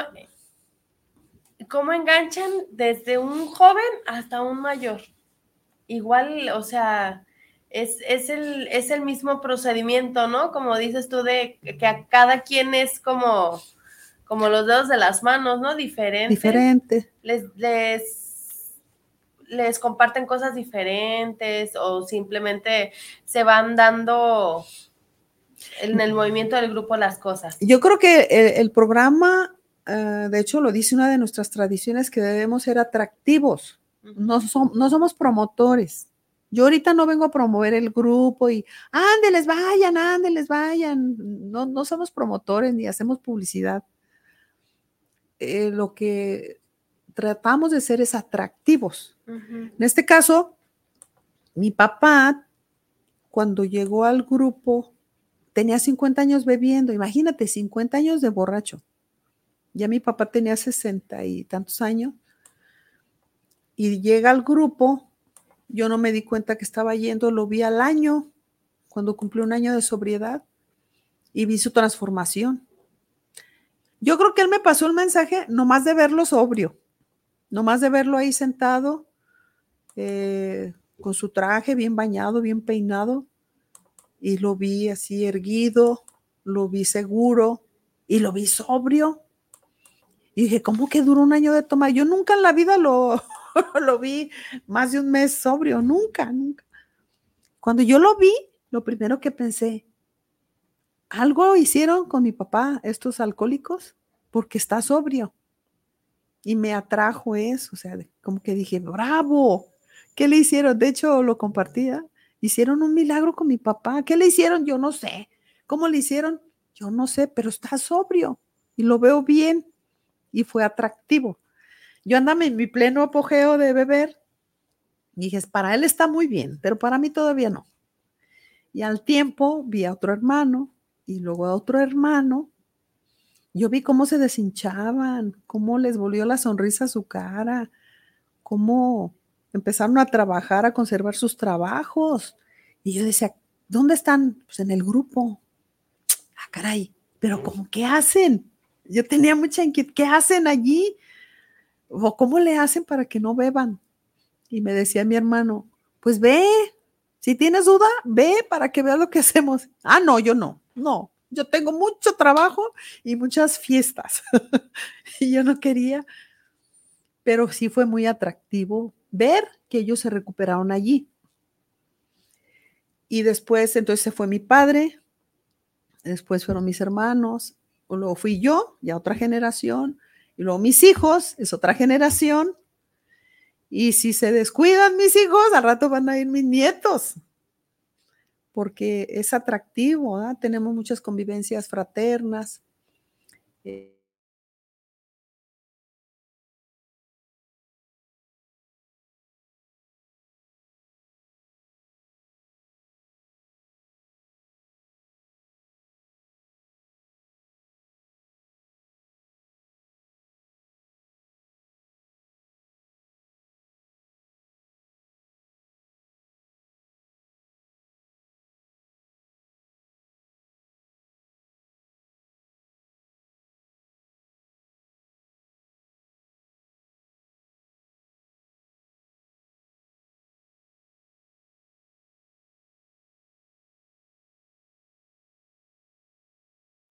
cómo enganchan desde un joven hasta un mayor? Igual, o sea, es, el, es el mismo procedimiento, ¿no? Como dices tú, de que a cada quien es como, como los dedos de las manos, ¿no? Diferente. Diferente. Les, les, les comparten cosas diferentes o simplemente se van dando en el movimiento del grupo las cosas. Yo creo que el, programa, eh, de hecho, lo dice una de nuestras tradiciones que debemos ser atractivos. No, no somos promotores Yo ahorita no vengo a promover el grupo y ándeles, vayan, ándeles, vayan. No, no somos promotores ni hacemos publicidad. Eh, lo que tratamos de ser es atractivos. En este caso, mi papá, cuando llegó al grupo, tenía 50 años bebiendo. Imagínate, 50 años de borracho. Ya mi papá tenía 60 y tantos años. Y llega al grupo yo no me di cuenta que estaba yendo, lo vi al año, cuando cumplió un año de sobriedad, y vi su transformación. Yo creo que él me pasó el mensaje nomás de verlo sobrio, nomás de verlo ahí sentado, eh, con su traje bien bañado, bien peinado, y lo vi así erguido, lo vi seguro y lo vi sobrio. Y dije, ¿cómo que duró un año de tomar? Yo nunca en la vida lo, lo vi más de un mes sobrio, nunca, nunca. Cuando yo lo vi, lo primero que pensé, algo hicieron con mi papá estos alcohólicos porque está sobrio. Y me atrajo eso, o sea, como que dije, bravo, ¿qué le hicieron? De hecho, lo compartía. Hicieron un milagro con mi papá. ¿Qué le hicieron? Yo no sé. ¿Cómo le hicieron? Yo no sé, pero está sobrio y lo veo bien y fue atractivo. Yo andaba en mi pleno apogeo de beber. Y dije, para él está muy bien, pero para mí todavía no. Y al tiempo vi a otro hermano y luego a otro hermano. Yo vi cómo se deshinchaban, cómo les volvió la sonrisa a su cara, cómo empezaron a trabajar, a conservar sus trabajos. Y yo decía, ¿dónde están? Pues en el grupo. Ah, caray, pero ¿cómo qué hacen? Yo tenía mucha inquietud. ¿Qué hacen allí? ¿O cómo le hacen para que no beban? Y me decía mi hermano, pues ve, si tienes duda, ve para que veas lo que hacemos. Ah, no, yo no, no, yo tengo mucho trabajo y muchas fiestas. y yo no quería, pero sí fue muy atractivo ver que ellos se recuperaron allí. Y después, entonces se fue mi padre, después fueron mis hermanos, luego fui yo, ya otra generación, y luego mis hijos, es otra generación. Y si se descuidan mis hijos, al rato van a ir mis nietos. Porque es atractivo, tenemos muchas convivencias fraternas. Eh,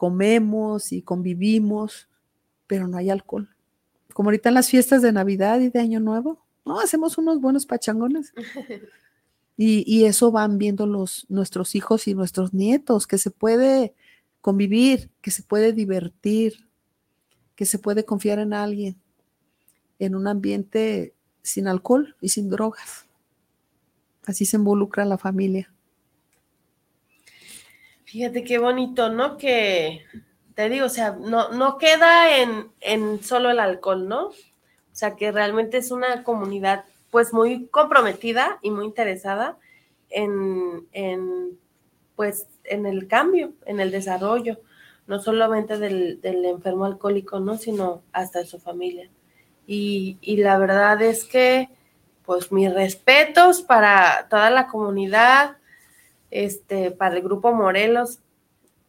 comemos y convivimos, pero no hay alcohol. Como ahorita en las fiestas de Navidad y de Año Nuevo, no, hacemos unos buenos pachangones. Y, eso van viendo los, nuestros hijos y nuestros nietos, que se puede convivir, que se puede divertir, que se puede confiar en alguien, en un ambiente sin alcohol y sin drogas. Así se involucra la familia. Fíjate qué bonito, ¿no? Que te digo, o sea, no, no queda en, en solo el alcohol, ¿no? O sea, que realmente es una comunidad pues muy comprometida y muy interesada en, en, pues, en el cambio, en el desarrollo, no solamente del, del, enfermo alcohólico, ¿no? Sino hasta de su familia. Y, y la verdad es que, pues, mis respetos para toda la comunidad, este, para el grupo Morelos,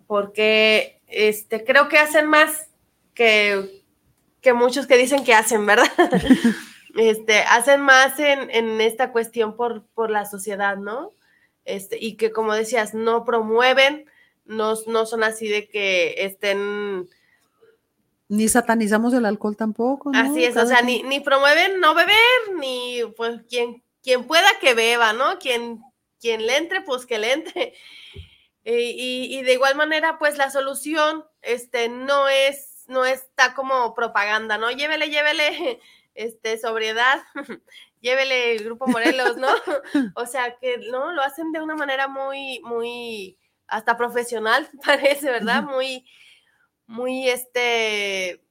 porque este, creo que hacen más que, que muchos que dicen que hacen, ¿verdad? este, hacen más en, en esta cuestión por, por, la sociedad, ¿no? Este, y que como decías, no promueven, no, no son así de que estén... Ni satanizamos el alcohol tampoco. ¿no? Así es, o sea, ni, ni, promueven no beber, ni pues quien, quien pueda que beba, ¿no? Quien quien le entre, pues que le entre. Y, de igual manera, pues la solución este, no es, no está como propaganda, ¿no? Llévele, llévele, este, sobriedad, llévele el grupo Morelos, ¿no? o sea, que no, lo hacen de una manera muy, muy, hasta profesional, parece, ¿verdad? Muy, muy, este,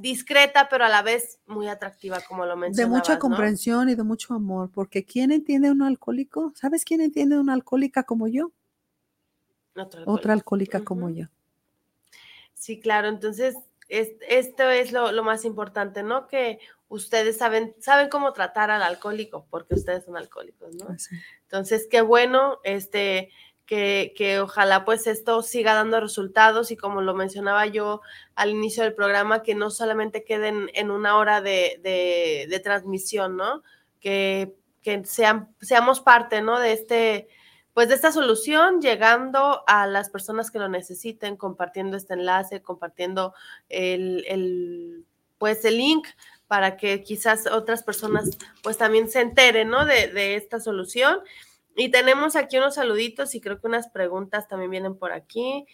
discreta, pero a la vez muy atractiva, como lo mencionabas. De mucha comprensión y de mucho amor, porque ¿quién entiende a un alcohólico? ¿Sabes quién entiende a una alcohólica como yo? Otra alcohólica, como yo. Sí, claro, entonces esto es lo, más importante, ¿no? Que ustedes saben, saben cómo tratar al alcohólico, porque ustedes son alcohólicos, ¿no? Entonces, qué bueno, este, que, ojalá pues esto siga dando resultados y como lo mencionaba yo al inicio del programa, que no solamente queden en una hora de, transmisión, ¿no? Que, sean, seamos parte, ¿no? De este, pues de esta solución, llegando a las personas que lo necesiten, compartiendo este enlace, compartiendo el, pues el link para que quizás otras personas pues también se enteren, ¿no? De, de esta solución. Y tenemos aquí unos saluditos y creo que unas preguntas también vienen por aquí.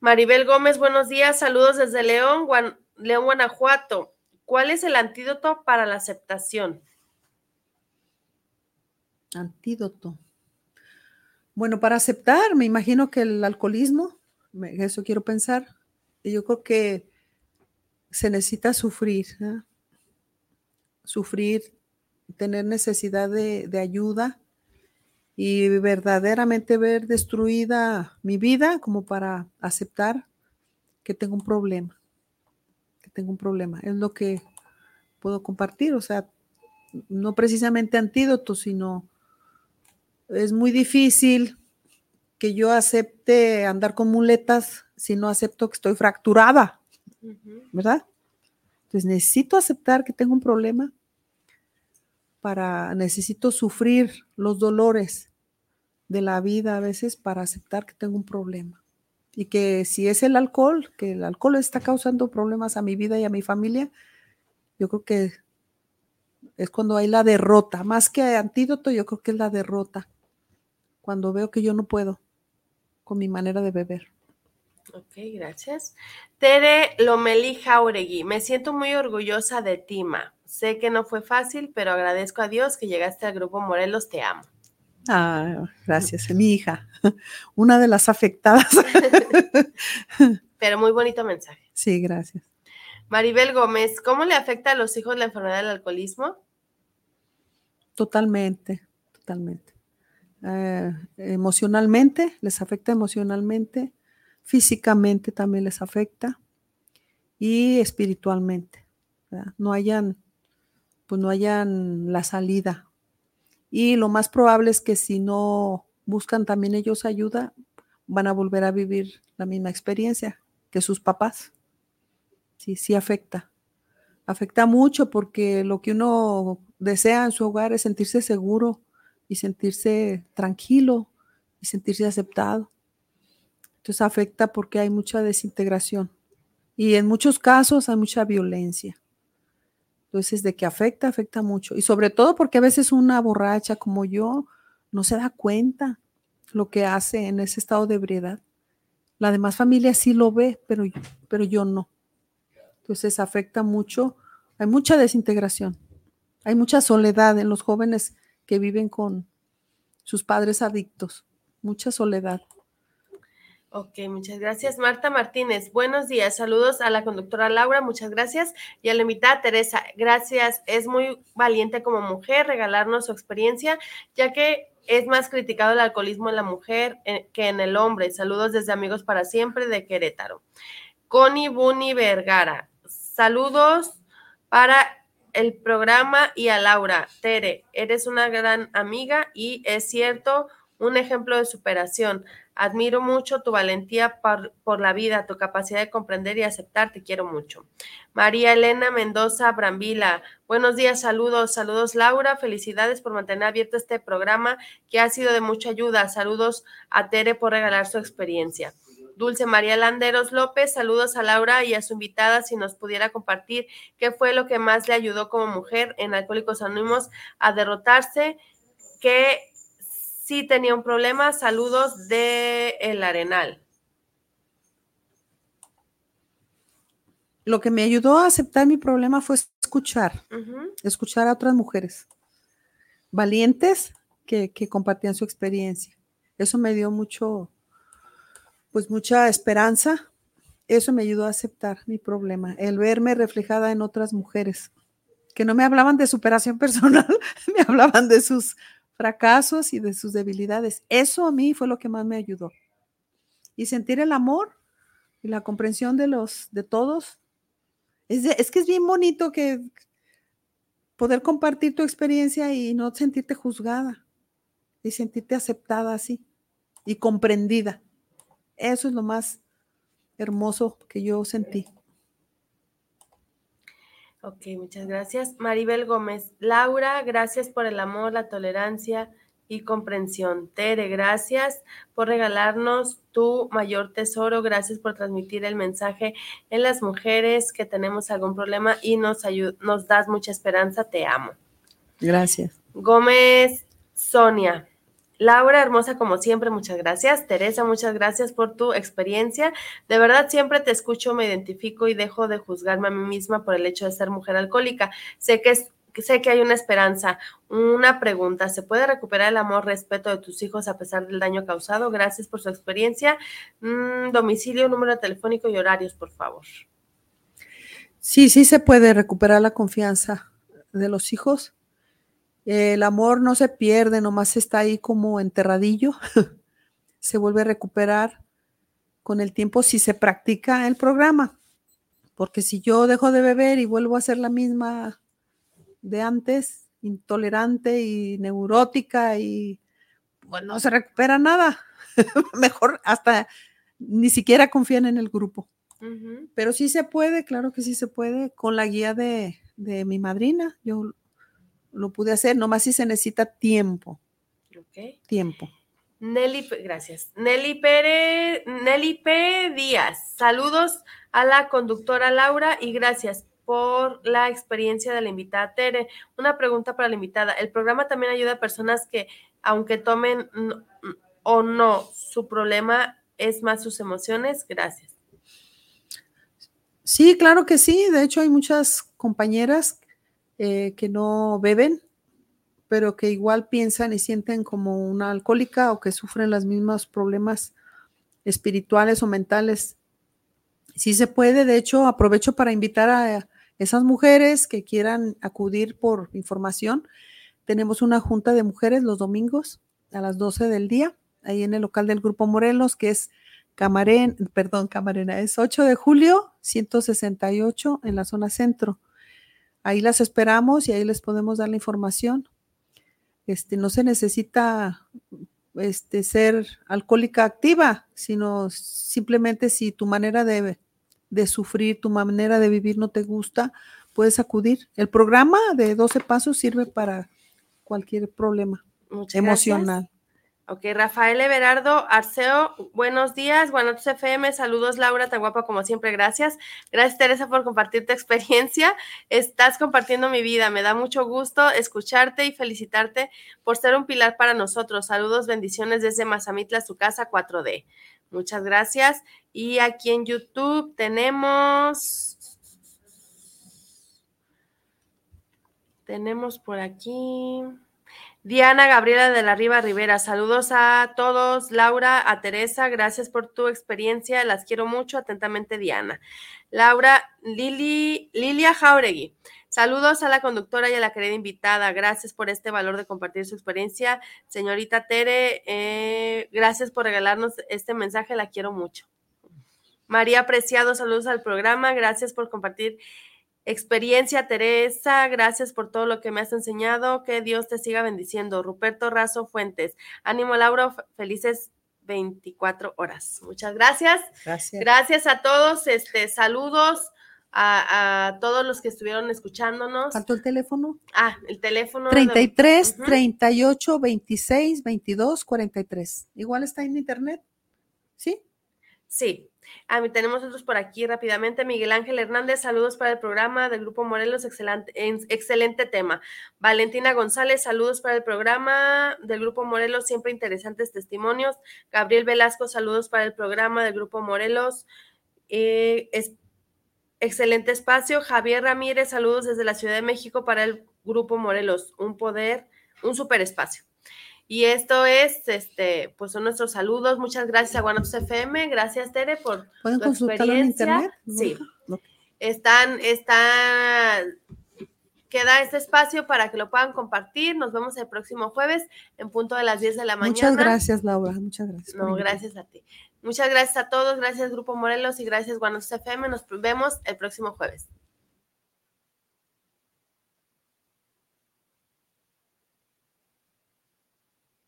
Maribel Gómez, buenos días, saludos desde León, León, Guanajuato. ¿Cuál es el antídoto para la aceptación? Antídoto. Bueno, para aceptar, me imagino que el alcoholismo, eso quiero pensar. Y yo creo que se necesita sufrir, ¿eh? sufrir, tener necesidad de, de ayuda y verdaderamente ver destruida mi vida como para aceptar que tengo un problema, que tengo un problema. Es lo que puedo compartir, o sea, no precisamente antídoto, sino es muy difícil que yo acepte andar con muletas si no acepto que estoy fracturada, ¿verdad? Entonces necesito aceptar que tengo un problema para, necesito sufrir los dolores de la vida a veces para aceptar que tengo un problema. Y que si es el alcohol, que el alcohol está causando problemas a mi vida y a mi familia, yo creo que es cuando hay la derrota. Más que antídoto, yo creo que es la derrota. Cuando veo que yo no puedo con mi manera de beber. Ok, gracias. Tere Lomeli Jauregui, me siento muy orgullosa de Tima. Sé que no fue fácil, pero agradezco a Dios que llegaste al grupo Morelos, te amo. Ah, gracias, mi hija, una de las afectadas. pero muy bonito mensaje. Sí, gracias. Maribel Gómez, ¿cómo le afecta a los hijos la enfermedad del alcoholismo? Totalmente, totalmente. Eh, emocionalmente, les afecta emocionalmente, físicamente también les afecta y espiritualmente. No hayan pues no hayan la salida. Y lo más probable es que si no buscan también ellos ayuda, van a volver a vivir la misma experiencia que sus papás. Sí, sí afecta. Afecta mucho porque lo que uno desea en su hogar es sentirse seguro y sentirse tranquilo y sentirse aceptado. Entonces afecta porque hay mucha desintegración y en muchos casos hay mucha violencia. Entonces, de que afecta, afecta mucho. Y sobre todo porque a veces una borracha como yo no se da cuenta lo que hace en ese estado de ebriedad. La demás familia sí lo ve, pero, pero yo no. Entonces afecta mucho, hay mucha desintegración, hay mucha soledad en los jóvenes que viven con sus padres adictos, mucha soledad. Ok, muchas gracias. Marta Martínez, buenos días. Saludos a la conductora Laura, muchas gracias. Y a la invitada Teresa, gracias. Es muy valiente como mujer regalarnos su experiencia, ya que es más criticado el alcoholismo en la mujer eh, que en el hombre. Saludos desde Amigos para Siempre de Querétaro. Connie Buni Vergara, saludos para el programa y a Laura. Tere, eres una gran amiga y es cierto, un ejemplo de superación. Admiro mucho tu valentía por, la vida, tu capacidad de comprender y aceptar. Te quiero mucho. María Elena Mendoza Brambila. Buenos días, saludos, saludos Laura. Felicidades por mantener abierto este programa que ha sido de mucha ayuda. Saludos a Tere por regalar su experiencia. Dulce María Landeros López, saludos a Laura y a su invitada si nos pudiera compartir qué fue lo que más le ayudó como mujer en Alcohólicos Anónimos a derrotarse, qué sí tenía un problema. Saludos de El Arenal. Lo que me ayudó a aceptar mi problema fue escuchar, escuchar a otras mujeres, valientes que, que compartían su experiencia. Eso me dio mucho, pues mucha esperanza. Eso me ayudó a aceptar mi problema, el verme reflejada en otras mujeres que no me hablaban de superación personal, me hablaban de sus fracasos y de sus debilidades. Eso a mí fue lo que más me ayudó. Y sentir el amor y la comprensión de los de todos. Es, es que es bien bonito que poder compartir tu experiencia y no sentirte juzgada y sentirte aceptada así y comprendida. Eso es lo más hermoso que yo sentí. Ok, muchas gracias. Maribel Gómez. Laura, gracias por el amor, la tolerancia y comprensión. Tere, gracias por regalarnos tu mayor tesoro. Gracias por transmitir el mensaje en las mujeres que tenemos algún problema y nos, nos das mucha esperanza. Te amo. Gracias. Gómez Sonia. Laura, hermosa como siempre, muchas gracias. Teresa, muchas gracias por tu experiencia. De verdad, siempre te escucho, me identifico y dejo de juzgarme a mí misma por el hecho de ser mujer alcohólica. Sé que sé que hay una esperanza. Una pregunta, ¿se puede recuperar el amor, respeto de tus hijos a pesar del daño causado? Gracias por su experiencia. Mm, domicilio, número telefónico y horarios, por favor. Sí, sí se puede recuperar la confianza de los hijos el amor no se pierde, nomás está ahí como enterradillo. se vuelve a recuperar con el tiempo si se practica el programa. Porque si yo dejo de beber y vuelvo a ser la misma de antes, intolerante y neurótica y pues no se recupera nada. Mejor hasta ni siquiera confían en el grupo. Pero sí se puede, claro que sí se puede, con la guía de, de mi madrina. Yo lo pude hacer, nomás si se necesita tiempo. Tiempo. Nelly, gracias. Nelly Pérez, Nelly P. Díaz, saludos a la conductora Laura y gracias por la experiencia de la invitada Tere. Una pregunta para la invitada. ¿El programa también ayuda a personas que, aunque tomen o no, su problema es más sus emociones? Gracias. Sí, claro que sí. De hecho, hay muchas compañeras eh, que no beben, pero que igual piensan y sienten como una alcohólica o que sufren los mismos problemas espirituales o mentales. Sí se puede, de hecho, aprovecho para invitar a esas mujeres que quieran acudir por información. Tenemos una junta de mujeres los domingos a las 12 del día, ahí en el local del Grupo Morelos, que es Camarén, perdón, Camarena, es 8 de julio, 168 en la zona centro. Ahí las esperamos y ahí les podemos dar la información. Este, no se necesita este, ser alcohólica activa, sino simplemente si tu manera de, de sufrir, tu manera de vivir no te gusta, puedes acudir. El programa de 12 pasos sirve para cualquier problema emocional. Ok, Rafael Everardo Arceo, buenos días, Guanatos FM, saludos Laura, tan guapa como siempre, gracias. Gracias Teresa por compartir tu experiencia, estás compartiendo mi vida, me da mucho gusto escucharte y felicitarte por ser un pilar para nosotros. Saludos, bendiciones desde Mazamitla, su casa 4D. Muchas gracias. Y aquí en YouTube tenemos... Tenemos por aquí... Diana Gabriela de la Riva Rivera, saludos a todos. Laura, a Teresa, gracias por tu experiencia, las quiero mucho. Atentamente, Diana. Laura, Lili, Lilia Jauregui, saludos a la conductora y a la querida invitada. Gracias por este valor de compartir su experiencia. Señorita Tere, eh, gracias por regalarnos este mensaje, la quiero mucho. María Preciado, saludos al programa, gracias por compartir experiencia, Teresa. Gracias por todo lo que me has enseñado. Que Dios te siga bendiciendo. Ruperto Razo Fuentes. Ánimo, Laura. Felices 24 horas. Muchas gracias. Gracias. Gracias a todos. Este, saludos. A, todos los que estuvieron escuchándonos. ¿Faltó el teléfono? Ah, el teléfono. 33 38 26 22 43. Igual está en internet. ¿Sí? Sí. A mí tenemos otros por aquí rápidamente. Miguel Ángel Hernández, saludos para el programa del Grupo Morelos, excelente, excelente tema. Valentina González, saludos para el programa del Grupo Morelos, siempre interesantes testimonios. Gabriel Velasco, saludos para el programa del Grupo Morelos. Eh, excelente espacio. Javier Ramírez, saludos desde la Ciudad de México para el Grupo Morelos. Un poder un super espacio. Y esto es, este, pues son nuestros saludos. Muchas gracias a Guanatos FM. Gracias, Tere, por ¿Pueden tu consultarlo en experiencia. internet? Sí. Están, están, queda este espacio para que lo puedan compartir. Nos vemos el próximo jueves en punto de las 10 de la mañana. Muchas gracias, Laura. Muchas gracias. No, gracias a ti. Muchas gracias a todos. Gracias, Grupo Morelos, y gracias, Guanatos FM. Nos vemos el próximo jueves.